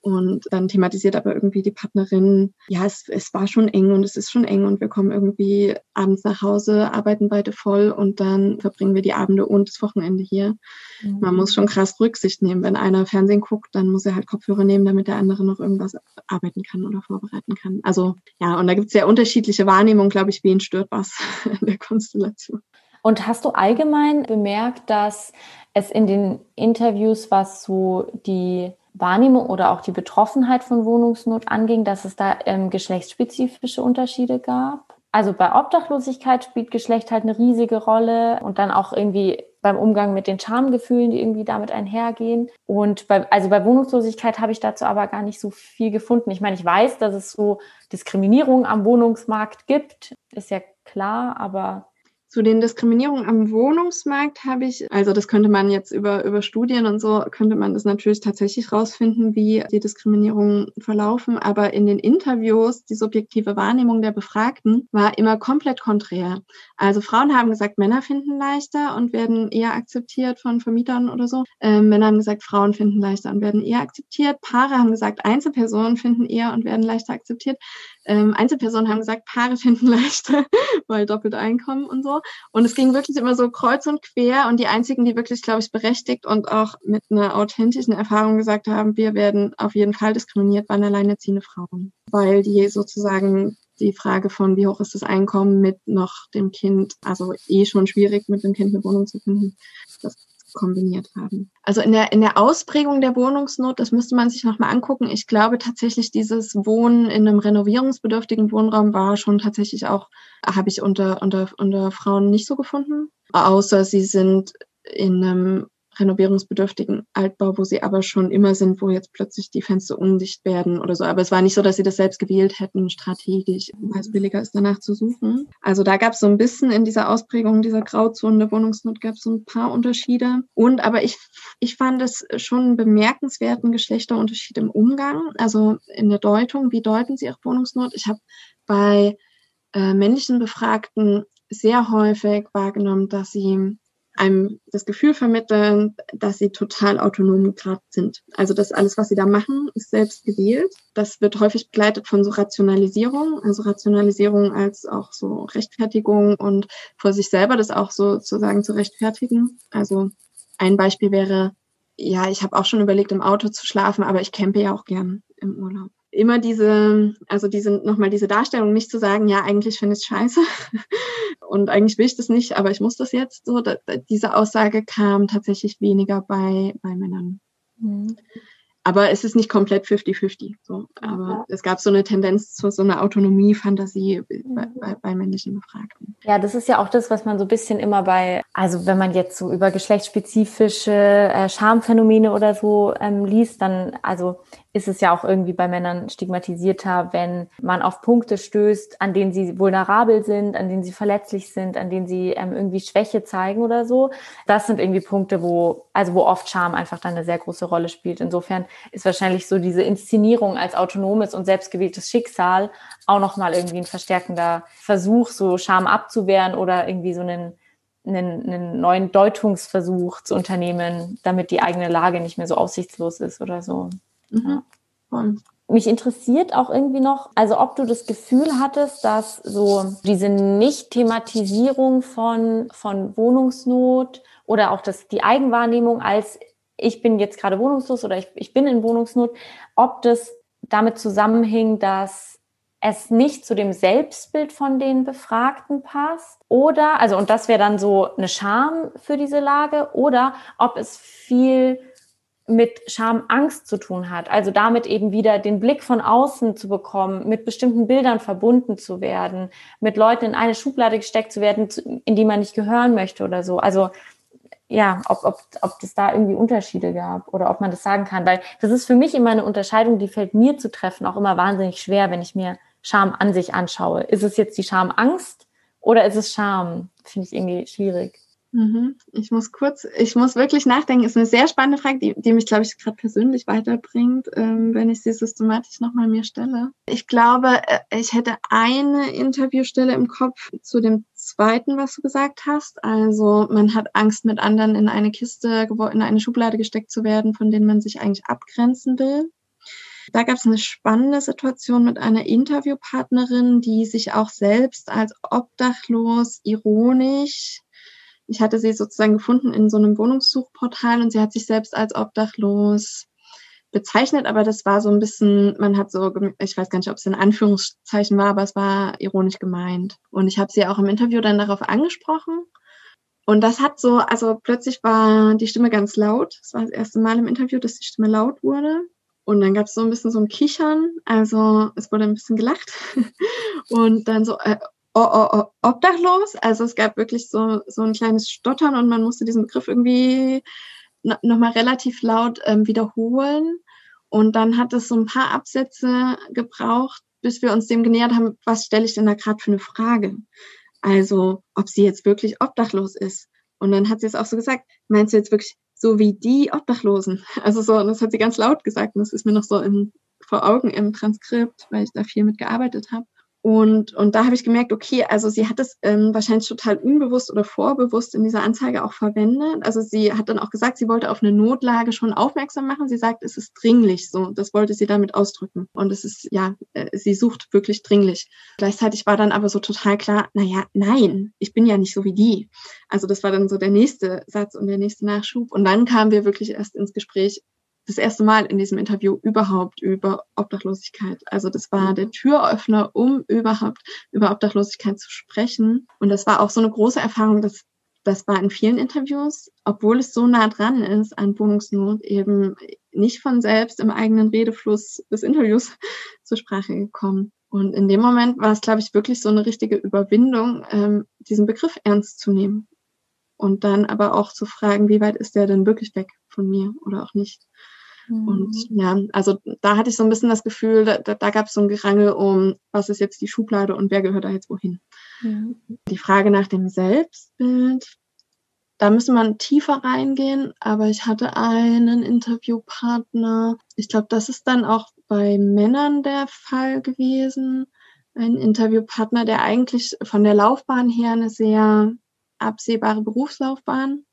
Und dann thematisiert aber irgendwie die Partnerin, ja, es, es war schon eng und es ist schon eng und wir kommen irgendwie abends nach Hause, arbeiten beide voll und dann verbringen wir die Abende und das Wochenende hier. Mhm. Man muss schon krass Rücksicht nehmen. Wenn einer Fernsehen guckt, dann muss er halt Kopfhörer nehmen, damit der andere noch irgendwas arbeiten kann oder vorbereiten kann. Also ja, und da gibt es sehr unterschiedliche Wahrnehmungen, glaube ich, wen stört was *laughs* in der Konstellation. Und hast du allgemein bemerkt, dass es in den Interviews, was so die Wahrnehmung oder auch die Betroffenheit von Wohnungsnot anging, dass es da ähm, geschlechtsspezifische Unterschiede gab. Also bei Obdachlosigkeit spielt Geschlecht halt eine riesige Rolle und dann auch irgendwie beim Umgang mit den Schamgefühlen, die irgendwie damit einhergehen. Und bei, also bei Wohnungslosigkeit habe ich dazu aber gar nicht so viel gefunden. Ich meine, ich weiß, dass es so Diskriminierung am Wohnungsmarkt gibt, ist ja klar, aber Zu den Diskriminierungen am Wohnungsmarkt habe ich, also das könnte man jetzt über, über Studien und so, könnte man das natürlich tatsächlich rausfinden, wie die Diskriminierungen verlaufen. Aber in den Interviews, die subjektive Wahrnehmung der Befragten war immer komplett konträr. Also Frauen haben gesagt, Männer finden leichter und werden eher akzeptiert von Vermietern oder so. Ähm, Männer haben gesagt, Frauen finden leichter und werden eher akzeptiert. Paare haben gesagt, Einzelpersonen finden eher und werden leichter akzeptiert. Ähm, Einzelpersonen haben gesagt, Paare finden *laughs* leichter, weil doppelt Einkommen und so. Und es ging wirklich immer so kreuz und quer. Und die einzigen, die wirklich, glaube ich, berechtigt und auch mit einer authentischen Erfahrung gesagt haben, wir werden auf jeden Fall diskriminiert, waren alleinerziehende Frauen. Weil die sozusagen die Frage von, wie hoch ist das Einkommen mit noch dem Kind, also eh schon schwierig, mit dem Kind eine Wohnung zu finden. Das kombiniert haben. Also in der, in der Ausprägung der Wohnungsnot, das müsste man sich nochmal angucken. Ich glaube tatsächlich, dieses Wohnen in einem renovierungsbedürftigen Wohnraum war schon tatsächlich auch, habe ich unter, unter, unter Frauen nicht so gefunden. Außer sie sind in einem renovierungsbedürftigen Altbau, wo sie aber schon immer sind, wo jetzt plötzlich die Fenster undicht werden oder so. Aber es war nicht so, dass sie das selbst gewählt hätten, strategisch, weil es billiger ist, danach zu suchen. Also da gab es so ein bisschen in dieser Ausprägung dieser Grauzone der Wohnungsnot gab es so ein paar Unterschiede. Und aber ich, ich fand es schon bemerkenswerten Geschlechterunterschied im Umgang, also in der Deutung. Wie deuten sie ihre Wohnungsnot? Ich habe bei äh, männlichen Befragten sehr häufig wahrgenommen, dass sie einem das Gefühl vermitteln, dass sie total autonom gerade sind. Also das alles, was sie da machen, ist selbst gewählt. Das wird häufig begleitet von so Rationalisierung, also Rationalisierung als auch so Rechtfertigung und vor sich selber das auch sozusagen zu rechtfertigen. Also ein Beispiel wäre, ja, ich habe auch schon überlegt, im Auto zu schlafen, aber ich campe ja auch gern im Urlaub immer diese, also diese, nochmal diese Darstellung, nicht zu sagen, ja, eigentlich finde ich es scheiße und eigentlich will ich das nicht, aber ich muss das jetzt so. Da, diese Aussage kam tatsächlich weniger bei, bei Männern. Mhm. Aber es ist nicht komplett 50-50. So. Aber ja. es gab so eine Tendenz zu so einer Autonomie-Fantasie bei, mhm. bei, bei, männlichen Befragten. Ja, das ist ja auch das, was man so ein bisschen immer bei, also wenn man jetzt so über geschlechtsspezifische äh, Schamphänomene oder so ähm, liest, dann, also ist es ja auch irgendwie bei Männern stigmatisierter, wenn man auf Punkte stößt, an denen sie vulnerabel sind, an denen sie verletzlich sind, an denen sie ähm, irgendwie Schwäche zeigen oder so. Das sind irgendwie Punkte, wo, also wo oft Scham einfach dann eine sehr große Rolle spielt. Insofern ist wahrscheinlich so diese Inszenierung als autonomes und selbstgewähltes Schicksal auch nochmal irgendwie ein verstärkender Versuch, so Scham abzuwehren oder irgendwie so einen einen, einen neuen Deutungsversuch zu unternehmen, damit die eigene Lage nicht mehr so aussichtslos ist oder so. Mhm. Ja. Mich interessiert auch irgendwie noch, also ob du das Gefühl hattest, dass so diese Nicht-Thematisierung von, von Wohnungsnot oder auch das, die Eigenwahrnehmung als ich bin jetzt gerade wohnungslos oder ich, ich bin in Wohnungsnot, ob das damit zusammenhing, dass es nicht zu dem Selbstbild von den Befragten passt oder, also und das wäre dann so eine Scham für diese Lage oder ob es viel mit Scham Angst zu tun hat. Also damit eben wieder den Blick von außen zu bekommen, mit bestimmten Bildern verbunden zu werden, mit Leuten in eine Schublade gesteckt zu werden, in die man nicht gehören möchte oder so. Also ja, ob, ob, ob es da irgendwie Unterschiede gab oder ob man das sagen kann. Weil das ist für mich immer eine Unterscheidung, die fällt mir zu treffen, auch immer wahnsinnig schwer, wenn ich mir Scham an sich anschaue. Ist es jetzt die Schamangst oder ist es Scham? Finde ich irgendwie schwierig. Mhm. Ich muss kurz, ich muss wirklich nachdenken. Ist eine sehr spannende Frage, die, die mich, glaube ich, gerade persönlich weiterbringt, ähm, wenn ich sie systematisch nochmal mir stelle. Ich glaube, äh, ich hätte eine Interviewstelle im Kopf zu dem zweiten, was du gesagt hast. Also man hat Angst, mit anderen in eine Kiste, in eine Schublade gesteckt zu werden, von denen man sich eigentlich abgrenzen will. Da gab es eine spannende Situation mit einer Interviewpartnerin, die sich auch selbst als obdachlos, ironisch ich hatte sie sozusagen gefunden in so einem Wohnungssuchportal und sie hat sich selbst als obdachlos bezeichnet, aber das war so ein bisschen, man hat so, ich weiß gar nicht, ob es in Anführungszeichen war, aber es war ironisch gemeint. Und ich habe sie auch im Interview dann darauf angesprochen. Und das hat so, also plötzlich war die Stimme ganz laut. Es war das erste Mal im Interview, dass die Stimme laut wurde. Und dann gab es so ein bisschen so ein Kichern, also es wurde ein bisschen gelacht. *laughs* Und dann so, äh, obdachlos. Also es gab wirklich so, so ein kleines Stottern und man musste diesen Begriff irgendwie nochmal relativ laut ähm, wiederholen. Und dann hat es so ein paar Absätze gebraucht, bis wir uns dem genähert haben, was stelle ich denn da gerade für eine Frage? Also, ob sie jetzt wirklich obdachlos ist. Und dann hat sie es auch so gesagt, meinst du jetzt wirklich so wie die Obdachlosen? *laughs* Also so, und das hat sie ganz laut gesagt und das ist mir noch so im, vor Augen im Transkript, weil ich da viel mitgearbeitet habe. Und, und da habe ich gemerkt, okay, also sie hat es ähm, wahrscheinlich total unbewusst oder vorbewusst in dieser Anzeige auch verwendet. Also sie hat dann auch gesagt, sie wollte auf eine Notlage schon aufmerksam machen. Sie sagt, es ist dringlich, so das wollte sie damit ausdrücken. Und es ist ja, äh, sie sucht wirklich dringlich. Gleichzeitig war dann aber so total klar, naja, nein, ich bin ja nicht so wie die. Also das war dann so der nächste Satz und der nächste Nachschub. Und dann kamen wir wirklich erst ins Gespräch, das erste Mal in diesem Interview überhaupt über Obdachlosigkeit. Also das war der Türöffner, um überhaupt über Obdachlosigkeit zu sprechen. Und das war auch so eine große Erfahrung, dass das war in vielen Interviews, obwohl es so nah dran ist an Wohnungsnot, eben nicht von selbst im eigenen Redefluss des Interviews *laughs* zur Sprache gekommen. Und in dem Moment war es, glaube ich, wirklich so eine richtige Überwindung, ähm, diesen Begriff ernst zu nehmen. Und dann aber auch zu fragen, wie weit ist der denn wirklich weg von mir oder auch nicht. Und mhm. ja, also da hatte ich so ein bisschen das Gefühl, da, da gab es so ein Gerangel um, was ist jetzt die Schublade und wer gehört da jetzt wohin. Mhm. Die Frage nach dem Selbstbild, da müssen wir tiefer reingehen, aber ich hatte einen Interviewpartner, ich glaube, das ist dann auch bei Männern der Fall gewesen, ein Interviewpartner, der eigentlich von der Laufbahn her eine sehr absehbare Berufslaufbahn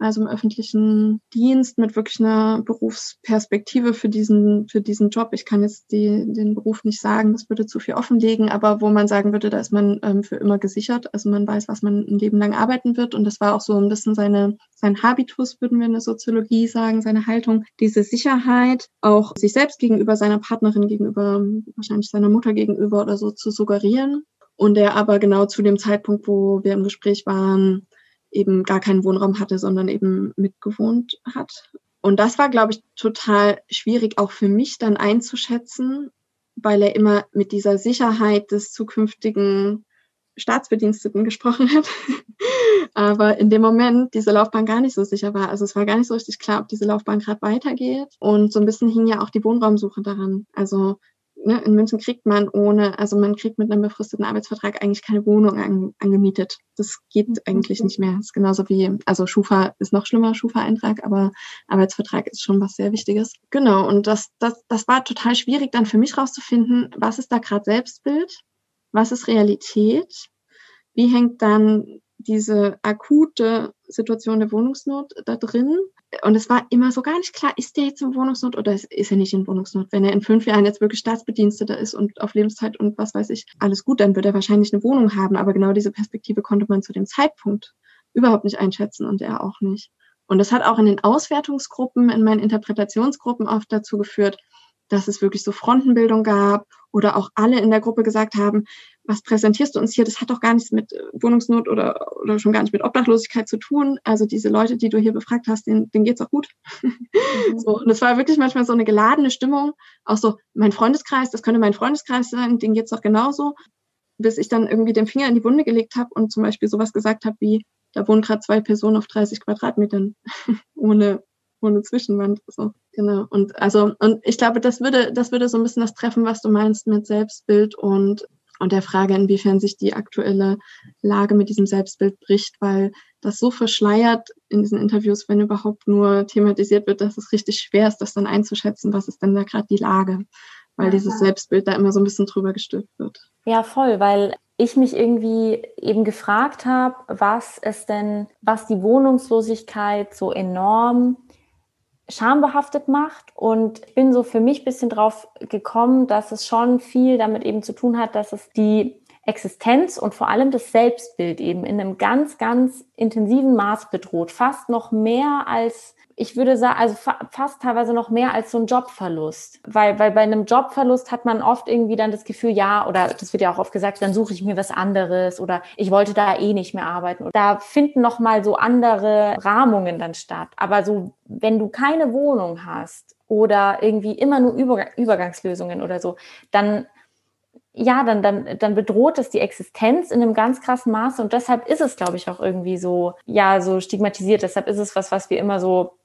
also im öffentlichen Dienst mit wirklich einer Berufsperspektive für diesen, für diesen Job. Ich kann jetzt die, den Beruf nicht sagen, das würde zu viel offenlegen, aber wo man sagen würde, da ist man ähm, für immer gesichert. Also man weiß, was man ein Leben lang arbeiten wird. Und das war auch so ein bisschen seine, sein Habitus, würden wir in der Soziologie sagen, seine Haltung, diese Sicherheit, auch sich selbst gegenüber seiner Partnerin gegenüber, wahrscheinlich seiner Mutter gegenüber oder so zu suggerieren. Und der aber genau zu dem Zeitpunkt, wo wir im Gespräch waren, eben gar keinen Wohnraum hatte, sondern eben mitgewohnt hat. Und das war, glaube ich, total schwierig auch für mich dann einzuschätzen, weil er immer mit dieser Sicherheit des zukünftigen Staatsbediensteten gesprochen hat. *laughs* Aber in dem Moment diese Laufbahn gar nicht so sicher war. Also es war gar nicht so richtig klar, ob diese Laufbahn gerade weitergeht. Und so ein bisschen hing ja auch die Wohnraumsuche daran. Also ne, in München kriegt man ohne, also man kriegt mit einem befristeten Arbeitsvertrag eigentlich keine Wohnung an, angemietet. Das geht mhm. eigentlich nicht mehr. Das ist genauso wie, also Schufa ist noch schlimmer, Schufa-Eintrag, aber Arbeitsvertrag ist schon was sehr Wichtiges. Genau, und das, das, das war total schwierig dann für mich rauszufinden, was ist da gerade Selbstbild, was ist Realität, wie hängt dann diese akute Situation der Wohnungsnot da drin und es war immer so gar nicht klar, ist der jetzt in Wohnungsnot oder ist, er nicht in Wohnungsnot? Wenn er in fünf Jahren jetzt wirklich Staatsbediensteter ist und auf Lebenszeit und was weiß ich, alles gut, dann wird er wahrscheinlich eine Wohnung haben. Aber genau diese Perspektive konnte man zu dem Zeitpunkt überhaupt nicht einschätzen und er auch nicht. Und das hat auch in den Auswertungsgruppen, in meinen Interpretationsgruppen oft dazu geführt, dass es wirklich so Frontenbildung gab oder auch alle in der Gruppe gesagt haben, was präsentierst du uns hier? Das hat doch gar nichts mit äh, Wohnungsnot oder, oder schon gar nicht mit Obdachlosigkeit zu tun. Also diese Leute, die du hier befragt hast, denen, denen geht's auch gut. Mhm. *laughs* so, und es war wirklich manchmal so eine geladene Stimmung. Auch so, mein Freundeskreis, das könnte mein Freundeskreis sein, denen geht's doch genauso. Bis ich dann irgendwie den Finger in die Wunde gelegt habe und zum Beispiel sowas gesagt habe wie, da wohnen gerade zwei Personen auf 30 Quadratmetern *laughs* ohne ohne Zwischenwand. So, genau. Und also, und ich glaube, das würde, das würde so ein bisschen das treffen, was du meinst mit Selbstbild und und der Frage, inwiefern sich die aktuelle Lage mit diesem Selbstbild bricht, weil das so verschleiert in diesen Interviews, wenn überhaupt nur thematisiert wird, dass es richtig schwer ist, das dann einzuschätzen, was ist denn da gerade die Lage, weil dieses Selbstbild da immer so ein bisschen drüber gestülpt wird. Ja, voll, weil ich mich irgendwie eben gefragt habe, was es denn, was die Wohnungslosigkeit so enorm schambehaftet macht und bin so für mich bisschen drauf gekommen, dass es schon viel damit eben zu tun hat, dass es die Existenz und vor allem das Selbstbild eben in einem ganz, ganz intensiven Maß bedroht. Fast noch mehr als ich würde sagen, also fa fast teilweise noch mehr als so ein Jobverlust. Weil, weil bei einem Jobverlust hat man oft irgendwie dann das Gefühl, ja, oder das wird ja auch oft gesagt, dann suche ich mir was anderes oder ich wollte da eh nicht mehr arbeiten. Da finden noch mal so andere Rahmungen dann statt. Aber so, wenn du keine Wohnung hast oder irgendwie immer nur Über Übergangslösungen oder so, dann ja, dann, dann, dann bedroht es die Existenz in einem ganz krassen Maße und deshalb ist es, glaube ich, auch irgendwie so, ja, so stigmatisiert. Deshalb ist es was, was wir immer so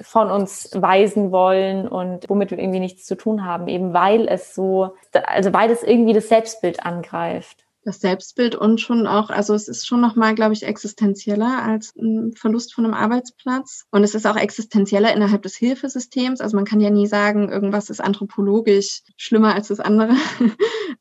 von uns weisen wollen und womit wir irgendwie nichts zu tun haben, eben weil es so, also weil es irgendwie das Selbstbild angreift. das Selbstbild und schon auch, also es ist schon nochmal, glaube ich, existenzieller als ein Verlust von einem Arbeitsplatz. Und es ist auch existenzieller innerhalb des Hilfesystems. Also man kann ja nie sagen, irgendwas ist anthropologisch schlimmer als das andere. *laughs*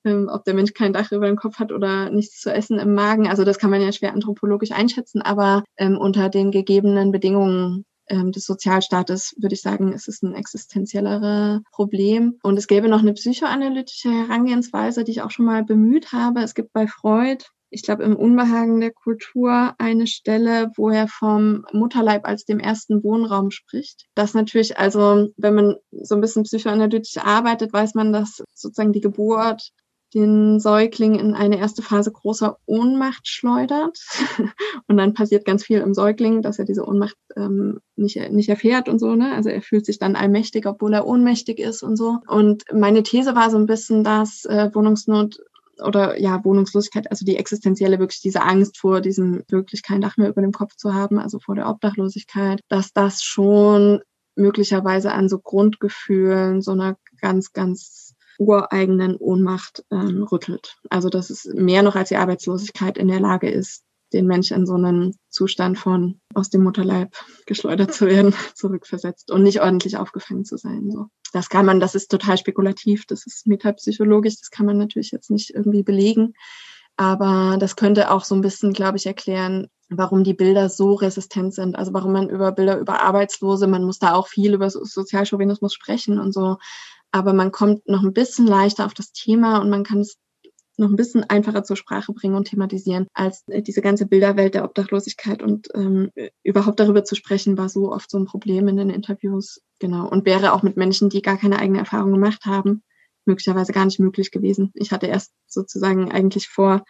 Ähm, ob der Mensch kein Dach über dem Kopf hat oder nichts zu essen im Magen. Also das kann man ja schwer anthropologisch einschätzen, aber ähm, unter den gegebenen Bedingungen ähm, des Sozialstaates, würde ich sagen, ist es ein existenziellere Problem. Und es gäbe noch eine psychoanalytische Herangehensweise, die ich auch schon mal bemüht habe. Es gibt bei Freud ich glaube, im Unbehagen der Kultur eine Stelle, wo er vom Mutterleib als dem ersten Wohnraum spricht. Das natürlich, also wenn man so ein bisschen psychoanalytisch arbeitet, weiß man, dass sozusagen die Geburt den Säugling in eine erste Phase großer Ohnmacht schleudert. *laughs* und dann passiert ganz viel im Säugling, dass er diese Ohnmacht ähm, nicht, nicht erfährt und so. Ne? Also er fühlt sich dann allmächtig, obwohl er ohnmächtig ist und so. Und meine These war so ein bisschen, dass äh, Wohnungsnot oder ja, Wohnungslosigkeit, also die existenzielle, wirklich diese Angst vor diesem wirklich kein Dach mehr über dem Kopf zu haben, also vor der Obdachlosigkeit, dass das schon möglicherweise an so Grundgefühlen, so einer ganz, ganz ureigenen Ohnmacht ähm, rüttelt. Also dass es mehr noch als die Arbeitslosigkeit in der Lage ist, den Mensch in so einen Zustand von aus dem Mutterleib geschleudert zu werden, *laughs* zurückversetzt und nicht ordentlich aufgefangen zu sein. So. Das kann man, das ist total spekulativ, das ist metapsychologisch, das kann man natürlich jetzt nicht irgendwie belegen. Aber das könnte auch so ein bisschen, glaube ich, erklären, warum die Bilder so resistent sind. Also warum man über Bilder über Arbeitslose, man muss da auch viel über Sozialchauvinismus sprechen und so aber man kommt noch ein bisschen leichter auf das Thema und man kann es noch ein bisschen einfacher zur Sprache bringen und thematisieren, als äh, diese ganze Bilderwelt der Obdachlosigkeit. Und ähm, überhaupt darüber zu sprechen, war so oft so ein Problem in den Interviews. Genau. Und wäre auch mit Menschen, die gar keine eigene Erfahrung gemacht haben, möglicherweise gar nicht möglich gewesen. Ich hatte erst sozusagen eigentlich vor,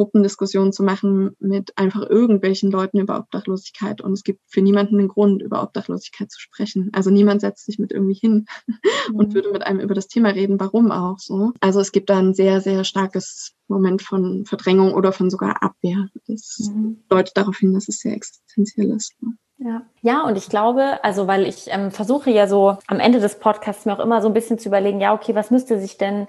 Gruppendiskussionen zu machen mit einfach irgendwelchen Leuten über Obdachlosigkeit. Und es gibt für niemanden einen Grund, über Obdachlosigkeit zu sprechen. Also niemand setzt sich mit irgendwie hin *laughs* mhm. und würde mit einem über das Thema reden, warum auch so. Also es gibt da ein sehr, sehr starkes Moment von Verdrängung oder von sogar Abwehr. Das mhm. deutet darauf hin, dass es sehr existenziell ist. Ne? Ja. ja, und ich glaube, also weil ich ähm, versuche ja so am Ende des Podcasts mir auch immer so ein bisschen zu überlegen, ja, okay, was müsste sich denn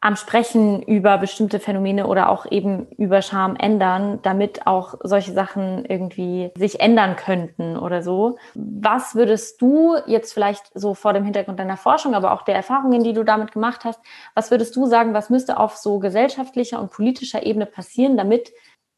am Sprechen über bestimmte Phänomene oder auch eben über Scham ändern, damit auch solche Sachen irgendwie sich ändern könnten oder so. Was würdest du jetzt vielleicht so vor dem Hintergrund deiner Forschung, aber auch der Erfahrungen, die du damit gemacht hast, was würdest du sagen, was müsste auf so gesellschaftlicher und politischer Ebene passieren, damit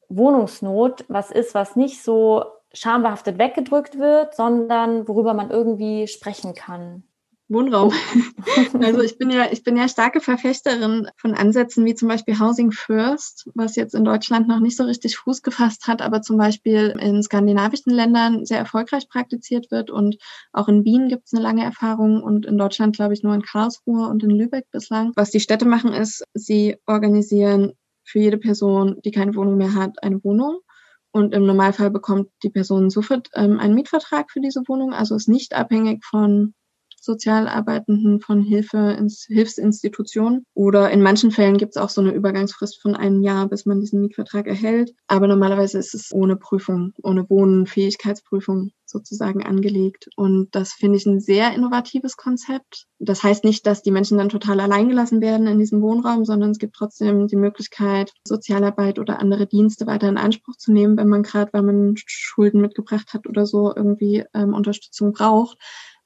Wohnungsnot was ist, was nicht so schambehaftet weggedrückt wird, sondern worüber man irgendwie sprechen kann? Wohnraum. *laughs* also ich bin ja, ich bin ja starke Verfechterin von Ansätzen wie zum Beispiel Housing First, was jetzt in Deutschland noch nicht so richtig Fuß gefasst hat, aber zum Beispiel in skandinavischen Ländern sehr erfolgreich praktiziert wird und auch in Wien gibt es eine lange Erfahrung und in Deutschland glaube ich nur in Karlsruhe und in Lübeck bislang. Was die Städte machen ist, sie organisieren für jede Person, die keine Wohnung mehr hat, eine Wohnung. Und im Normalfall bekommt die Person sofort ähm, einen Mietvertrag für diese Wohnung, also ist nicht abhängig von Sozialarbeitenden von Hilfe ins Hilfsinstitutionen. Oder in manchen Fällen gibt es auch so eine Übergangsfrist von einem Jahr, bis man diesen Mietvertrag erhält. Aber normalerweise ist es ohne Prüfung, ohne Wohnfähigkeitsprüfung sozusagen angelegt. Und das finde ich ein sehr innovatives Konzept. Das heißt nicht, dass die Menschen dann total alleingelassen werden in diesem Wohnraum, sondern es gibt trotzdem die Möglichkeit, Sozialarbeit oder andere Dienste weiter in Anspruch zu nehmen, wenn man gerade, weil man Schulden mitgebracht hat oder so, irgendwie ähm, Unterstützung braucht.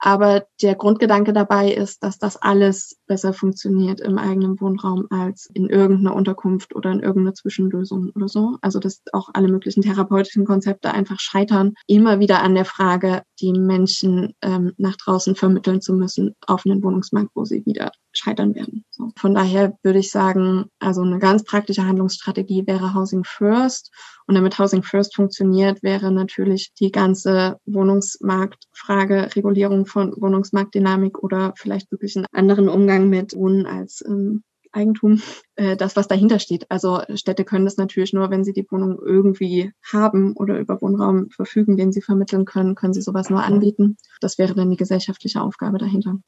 Aber der Grundgedanke dabei ist, dass das alles besser funktioniert im eigenen Wohnraum als in irgendeiner Unterkunft oder in irgendeiner Zwischenlösung oder so. Also dass auch alle möglichen therapeutischen Konzepte einfach scheitern, immer wieder an der Frage, die Menschen ähm, nach draußen vermitteln zu müssen auf einen Wohnungsmarkt, wo sie wieder scheitern werden. So. Von daher würde ich sagen, also eine ganz praktische Handlungsstrategie wäre Housing First. Und damit Housing First funktioniert, wäre natürlich die ganze Wohnungsmarktfrage, Regulierung von Wohnungsmarktdynamik oder vielleicht wirklich einen anderen Umgang mit Wohnen als ähm, Eigentum, äh, das, was dahinter steht. Also Städte können das natürlich nur, wenn sie die Wohnung irgendwie haben oder über Wohnraum verfügen, den sie vermitteln können, können sie sowas nur anbieten. Das wäre dann die gesellschaftliche Aufgabe dahinter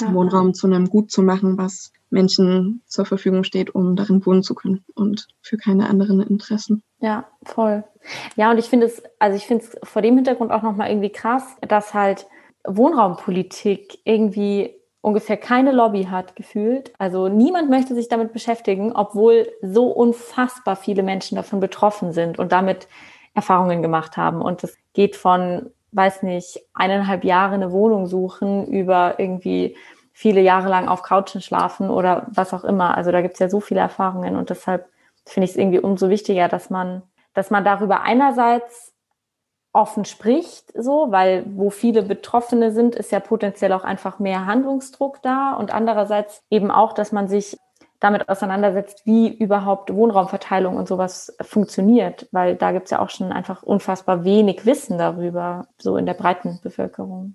ja. Wohnraum zu einem Gut zu machen, was Menschen zur Verfügung steht, um darin wohnen zu können und für keine anderen Interessen. Ja, voll. Ja, und ich finde es, also ich finde es vor dem Hintergrund auch nochmal irgendwie krass, dass halt Wohnraumpolitik irgendwie ungefähr keine Lobby hat, gefühlt. Also niemand möchte sich damit beschäftigen, obwohl so unfassbar viele Menschen davon betroffen sind und damit Erfahrungen gemacht haben. Und es geht von, weiß nicht, eineinhalb Jahre eine Wohnung suchen über irgendwie viele Jahre lang auf Couchen schlafen oder was auch immer. Also da gibt es ja so viele Erfahrungen und deshalb finde ich es irgendwie umso wichtiger, dass man, dass man darüber einerseits offen spricht, so, weil wo viele Betroffene sind, ist ja potenziell auch einfach mehr Handlungsdruck da und andererseits eben auch, dass man sich damit auseinandersetzt, wie überhaupt Wohnraumverteilung und sowas funktioniert, weil da gibt's ja auch schon einfach unfassbar wenig Wissen darüber, so in der breiten Bevölkerung.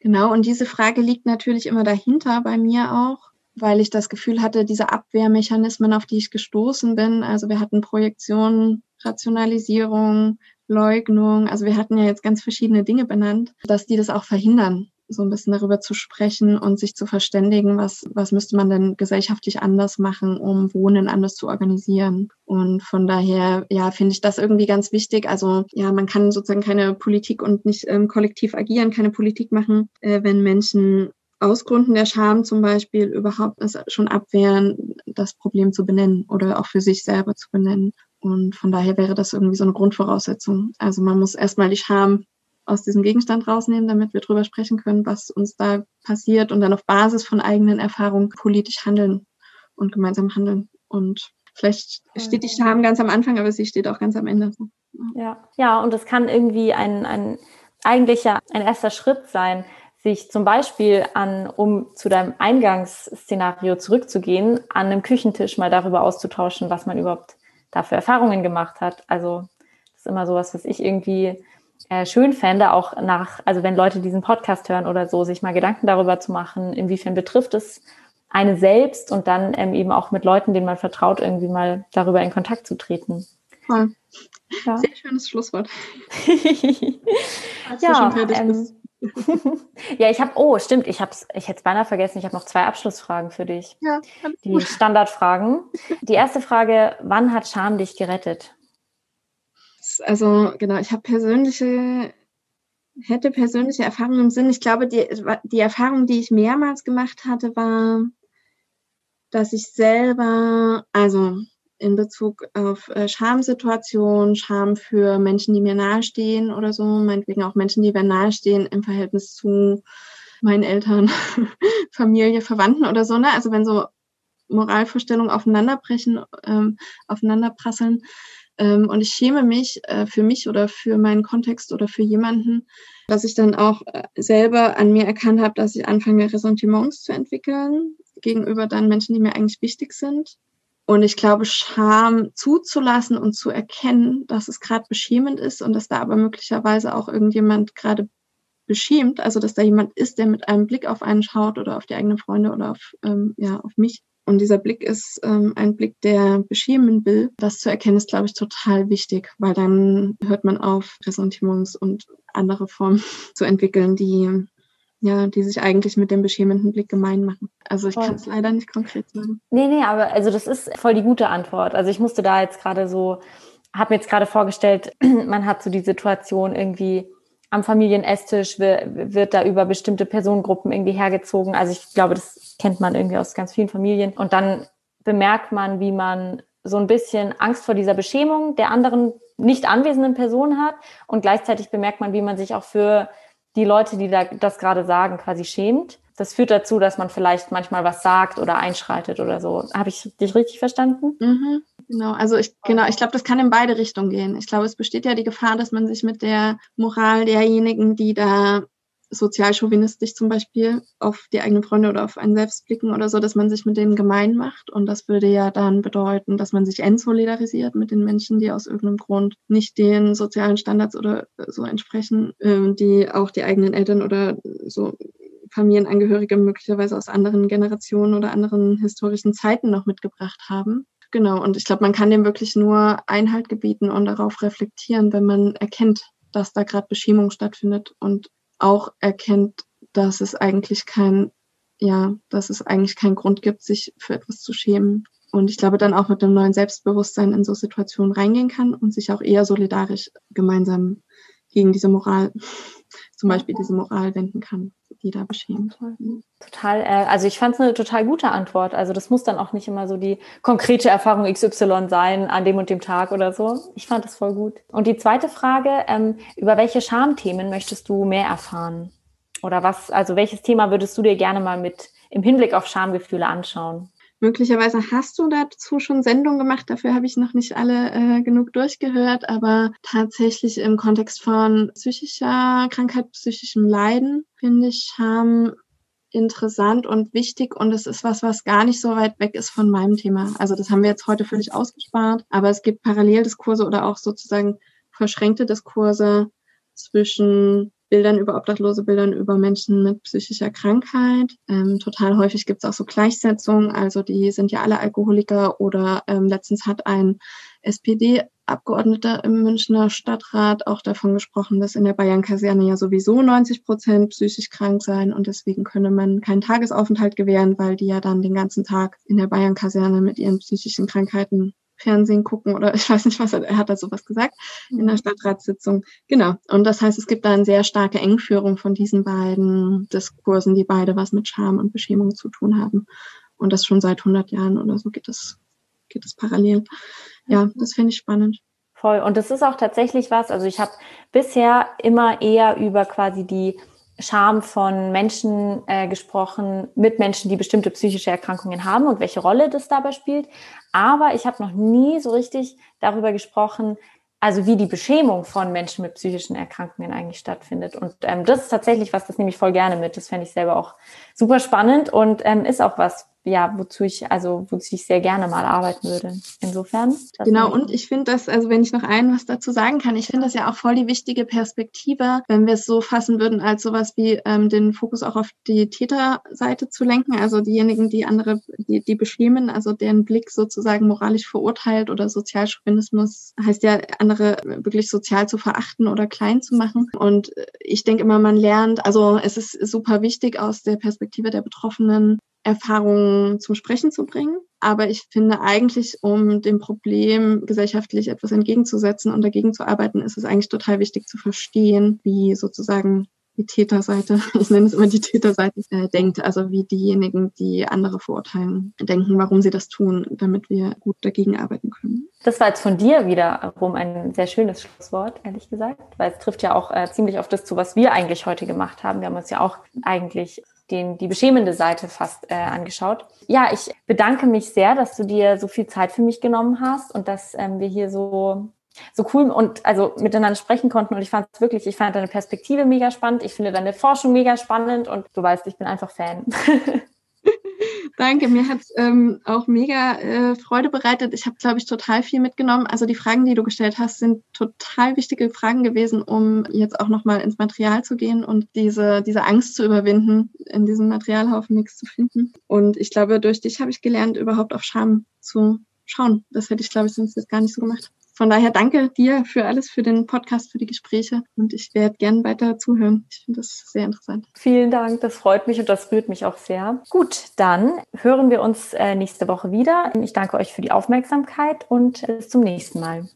Genau, und diese Frage liegt natürlich immer dahinter bei mir auch, weil ich das Gefühl hatte, diese Abwehrmechanismen, auf die ich gestoßen bin, also wir hatten Projektionen, Rationalisierung, Leugnung, also wir hatten ja jetzt ganz verschiedene Dinge benannt, dass die das auch verhindern, so ein bisschen darüber zu sprechen und sich zu verständigen, was, was müsste man denn gesellschaftlich anders machen, um Wohnen anders zu organisieren. Und von daher, ja, finde ich das irgendwie ganz wichtig. Also ja, man kann sozusagen keine Politik und nicht ähm, kollektiv agieren, keine Politik machen, äh, wenn Menschen aus Gründen der Scham zum Beispiel überhaupt es schon abwehren, das Problem zu benennen oder auch für sich selber zu benennen. Und von daher wäre das irgendwie so eine Grundvoraussetzung. Also man muss erstmal die Scham aus diesem Gegenstand rausnehmen, damit wir drüber sprechen können, was uns da passiert und dann auf Basis von eigenen Erfahrungen politisch handeln und gemeinsam handeln. Und vielleicht steht die Scham ganz am Anfang, aber sie steht auch ganz am Ende. Ja, ja, und das kann irgendwie ein, ein eigentlicher, ein erster Schritt sein, sich zum Beispiel an, um zu deinem Eingangsszenario zurückzugehen, an einem Küchentisch mal darüber auszutauschen, was man überhaupt dafür Erfahrungen gemacht hat. Also das ist immer sowas, was ich irgendwie äh, schön fände, auch nach, also wenn Leute diesen Podcast hören oder so, sich mal Gedanken darüber zu machen, inwiefern betrifft es eine selbst und dann ähm, eben auch mit Leuten, denen man vertraut, irgendwie mal darüber in Kontakt zu treten. Voll. Ja. Sehr schönes Schlusswort. *laughs* ja, ähm, *laughs* ja, ich habe, oh, stimmt, ich habe ich hätte es beinahe vergessen, ich habe noch zwei Abschlussfragen für dich. Ja, die Standardfragen. Die erste Frage, wann hat Scham dich gerettet? Also, genau, ich habe persönliche, hätte persönliche Erfahrungen im Sinn. Ich glaube, die, die Erfahrung, die ich mehrmals gemacht hatte, war, dass ich selber, also in Bezug auf äh, Schamsituationen, Scham für Menschen, die mir nahestehen oder so, meinetwegen auch Menschen, die mir nahestehen im Verhältnis zu meinen Eltern, *laughs* Familie, Verwandten oder so, ne? Also wenn so Moralvorstellungen aufeinanderbrechen, ähm, aufeinanderprasseln. Ähm, und ich schäme mich äh, für mich oder für meinen Kontext oder für jemanden, dass ich dann auch äh, selber an mir erkannt habe, dass ich anfange, Ressentiments zu entwickeln gegenüber dann Menschen, die mir eigentlich wichtig sind und ich glaube, Scham zuzulassen und zu erkennen, dass es gerade beschämend ist und dass da aber möglicherweise auch irgendjemand gerade beschämt, also dass da jemand ist, der mit einem Blick auf einen schaut oder auf die eigenen Freunde oder auf, ähm, ja, auf mich. Und dieser Blick ist ähm, ein Blick, der beschämen will. Das zu erkennen ist, glaube ich, total wichtig, weil dann hört man auf, Ressentiments und andere Formen *laughs* zu entwickeln, die ja, die sich eigentlich mit dem beschämenden Blick gemein machen. Also ich kann es leider nicht konkret sagen. Nee, nee, aber also das ist voll die gute Antwort. Also ich musste da jetzt gerade so, habe mir jetzt gerade vorgestellt, *clears throat* man hat so die Situation irgendwie am Familienesstisch wird, da über bestimmte Personengruppen irgendwie hergezogen. Also ich glaube, das kennt man irgendwie aus ganz vielen Familien. Und dann bemerkt man, wie man so ein bisschen Angst vor dieser Beschämung der anderen nicht anwesenden Person hat. Und gleichzeitig bemerkt man, wie man sich auch für die Leute, die da das gerade sagen, quasi schämt. Das führt dazu, dass man vielleicht manchmal was sagt oder einschreitet oder so. Habe ich dich richtig verstanden? Mhm, genau, also ich, genau, ich glaube, das kann in beide Richtungen gehen. Ich glaube, es besteht ja die Gefahr, dass man sich mit der Moral derjenigen, die da sozial chauvinistisch zum Beispiel auf die eigenen Freunde oder auf einen selbst blicken oder so, dass man sich mit denen gemein macht. Und das würde ja dann bedeuten, dass man sich entsolidarisiert mit den Menschen, die aus irgendeinem Grund nicht den sozialen Standards oder so entsprechen, äh, die auch die eigenen Eltern oder so Familienangehörige möglicherweise aus anderen Generationen oder anderen historischen Zeiten noch mitgebracht haben. Genau, und ich glaube, man kann dem wirklich nur Einhalt gebieten und darauf reflektieren, wenn man erkennt, dass da gerade Beschämung stattfindet und auch erkennt, dass es eigentlich kein, ja, dass es eigentlich keinen Grund gibt, sich für etwas zu schämen. Und ich glaube, dann auch mit einem neuen Selbstbewusstsein in so Situationen reingehen kann und sich auch eher solidarisch gemeinsam gegen diese Moral, *laughs* zum Beispiel diese Moral wenden kann. Die da beschämt. Total, äh, also ich fand es eine total gute Antwort. Also das muss dann auch nicht immer so die konkrete Erfahrung XY sein an dem und dem Tag oder so. Ich fand das voll gut. Und die zweite Frage, ähm, über welche Schamthemen möchtest du mehr erfahren? Oder was, also welches Thema würdest du dir gerne mal mit im Hinblick auf Schamgefühle anschauen? Möglicherweise hast du dazu schon Sendungen gemacht, dafür habe ich noch nicht alle äh, genug durchgehört, aber tatsächlich im Kontext von psychischer Krankheit, psychischem Leiden finde ich Scham interessant und wichtig und es ist was, was gar nicht so weit weg ist von meinem Thema. Also das haben wir jetzt heute völlig ausgespart, aber es gibt Paralleldiskurse oder auch sozusagen verschränkte Diskurse zwischen Bildern über Obdachlose, Bildern über Menschen mit psychischer Krankheit. Ähm, total häufig gibt es auch so Gleichsetzungen, also die sind ja alle Alkoholiker oder ähm, letztens hat ein SPD-Abgeordneter im Münchner Stadtrat auch davon gesprochen, dass in der Bayern-Kaserne ja sowieso 90 Prozent psychisch krank seien und deswegen könne man keinen Tagesaufenthalt gewähren, weil die ja dann den ganzen Tag in der Bayern-Kaserne mit ihren psychischen Krankheiten Fernsehen gucken oder *laughs* ich weiß nicht was, er hat da sowas gesagt in der mhm. Stadtratssitzung. Genau. Und das heißt, es gibt da eine sehr starke Engführung von diesen beiden Diskursen, die beide was mit Scham und Beschämung zu tun haben. Und das schon seit 100 Jahren oder so geht es, geht es parallel. Ja, das finde ich spannend. Voll. Und das ist auch tatsächlich was, also ich habe bisher immer eher über quasi die Scham von Menschen äh, gesprochen, mit Menschen, die bestimmte psychische Erkrankungen haben und welche Rolle das dabei spielt. Aber ich habe noch nie so richtig darüber gesprochen, also wie die Beschämung von Menschen mit psychischen Erkrankungen eigentlich stattfindet. Und ähm, das ist tatsächlich was, das nehme ich voll gerne mit. Das fände ich selber auch super spannend und ähm, ist auch was, ja, wozu ich, also wozu ich sehr gerne mal arbeiten würde. Insofern. Genau, und ich finde das, also wenn ich noch ein was dazu sagen kann, ich finde das ja auch voll die wichtige Perspektive, wenn wir es so fassen würden, als sowas wie ähm, den Fokus auch auf die Täterseite zu lenken, also diejenigen, die andere, die, die beschämen, also deren Blick sozusagen moralisch verurteilt oder Sozialchauvinismus heißt ja, andere wirklich sozial zu verachten oder klein zu machen. Und ich denke immer, man lernt, also es ist super wichtig aus der Perspektive der Betroffenen, Erfahrungen zum Sprechen zu bringen. Aber ich finde eigentlich, um dem Problem gesellschaftlich etwas entgegenzusetzen und dagegen zu arbeiten, ist es eigentlich total wichtig zu verstehen, wie sozusagen die Täterseite, *laughs* ich nenne es immer die Täterseite, äh, denkt, also wie diejenigen, die andere verurteilen, denken, warum sie das tun, damit wir gut dagegen arbeiten können. Das war jetzt von dir wiederum ein sehr schönes Schlusswort, ehrlich gesagt, weil es trifft ja auch äh, ziemlich auf das zu, was wir eigentlich heute gemacht haben. Wir haben uns ja auch eigentlich den, die beschämende Seite fast äh, angeschaut. Ja, ich bedanke mich sehr, dass du dir so viel Zeit für mich genommen hast und dass ähm, wir hier so so cool und also miteinander sprechen konnten und ich fand es wirklich, ich fand deine Perspektive mega spannend, ich finde deine Forschung mega spannend und du weißt, ich bin einfach Fan. *laughs* Danke, mir hat es ähm, auch mega äh, Freude bereitet. Ich habe, glaube ich, total viel mitgenommen. Also die Fragen, die du gestellt hast, sind total wichtige Fragen gewesen, um jetzt auch nochmal ins Material zu gehen und diese, diese Angst zu überwinden, in diesem Materialhaufen nichts zu finden. Und ich glaube, durch dich habe ich gelernt, überhaupt auf Scham zu schauen. Das hätte ich, glaube ich, sonst jetzt gar nicht so gemacht. Von daher danke dir für alles, für den Podcast, für die Gespräche und ich werde gern weiter zuhören. Ich finde das sehr interessant. Vielen Dank, das freut mich und das rührt mich auch sehr. Gut, dann hören wir uns äh, nächste Woche wieder. Ich danke euch für die Aufmerksamkeit und bis zum nächsten Mal.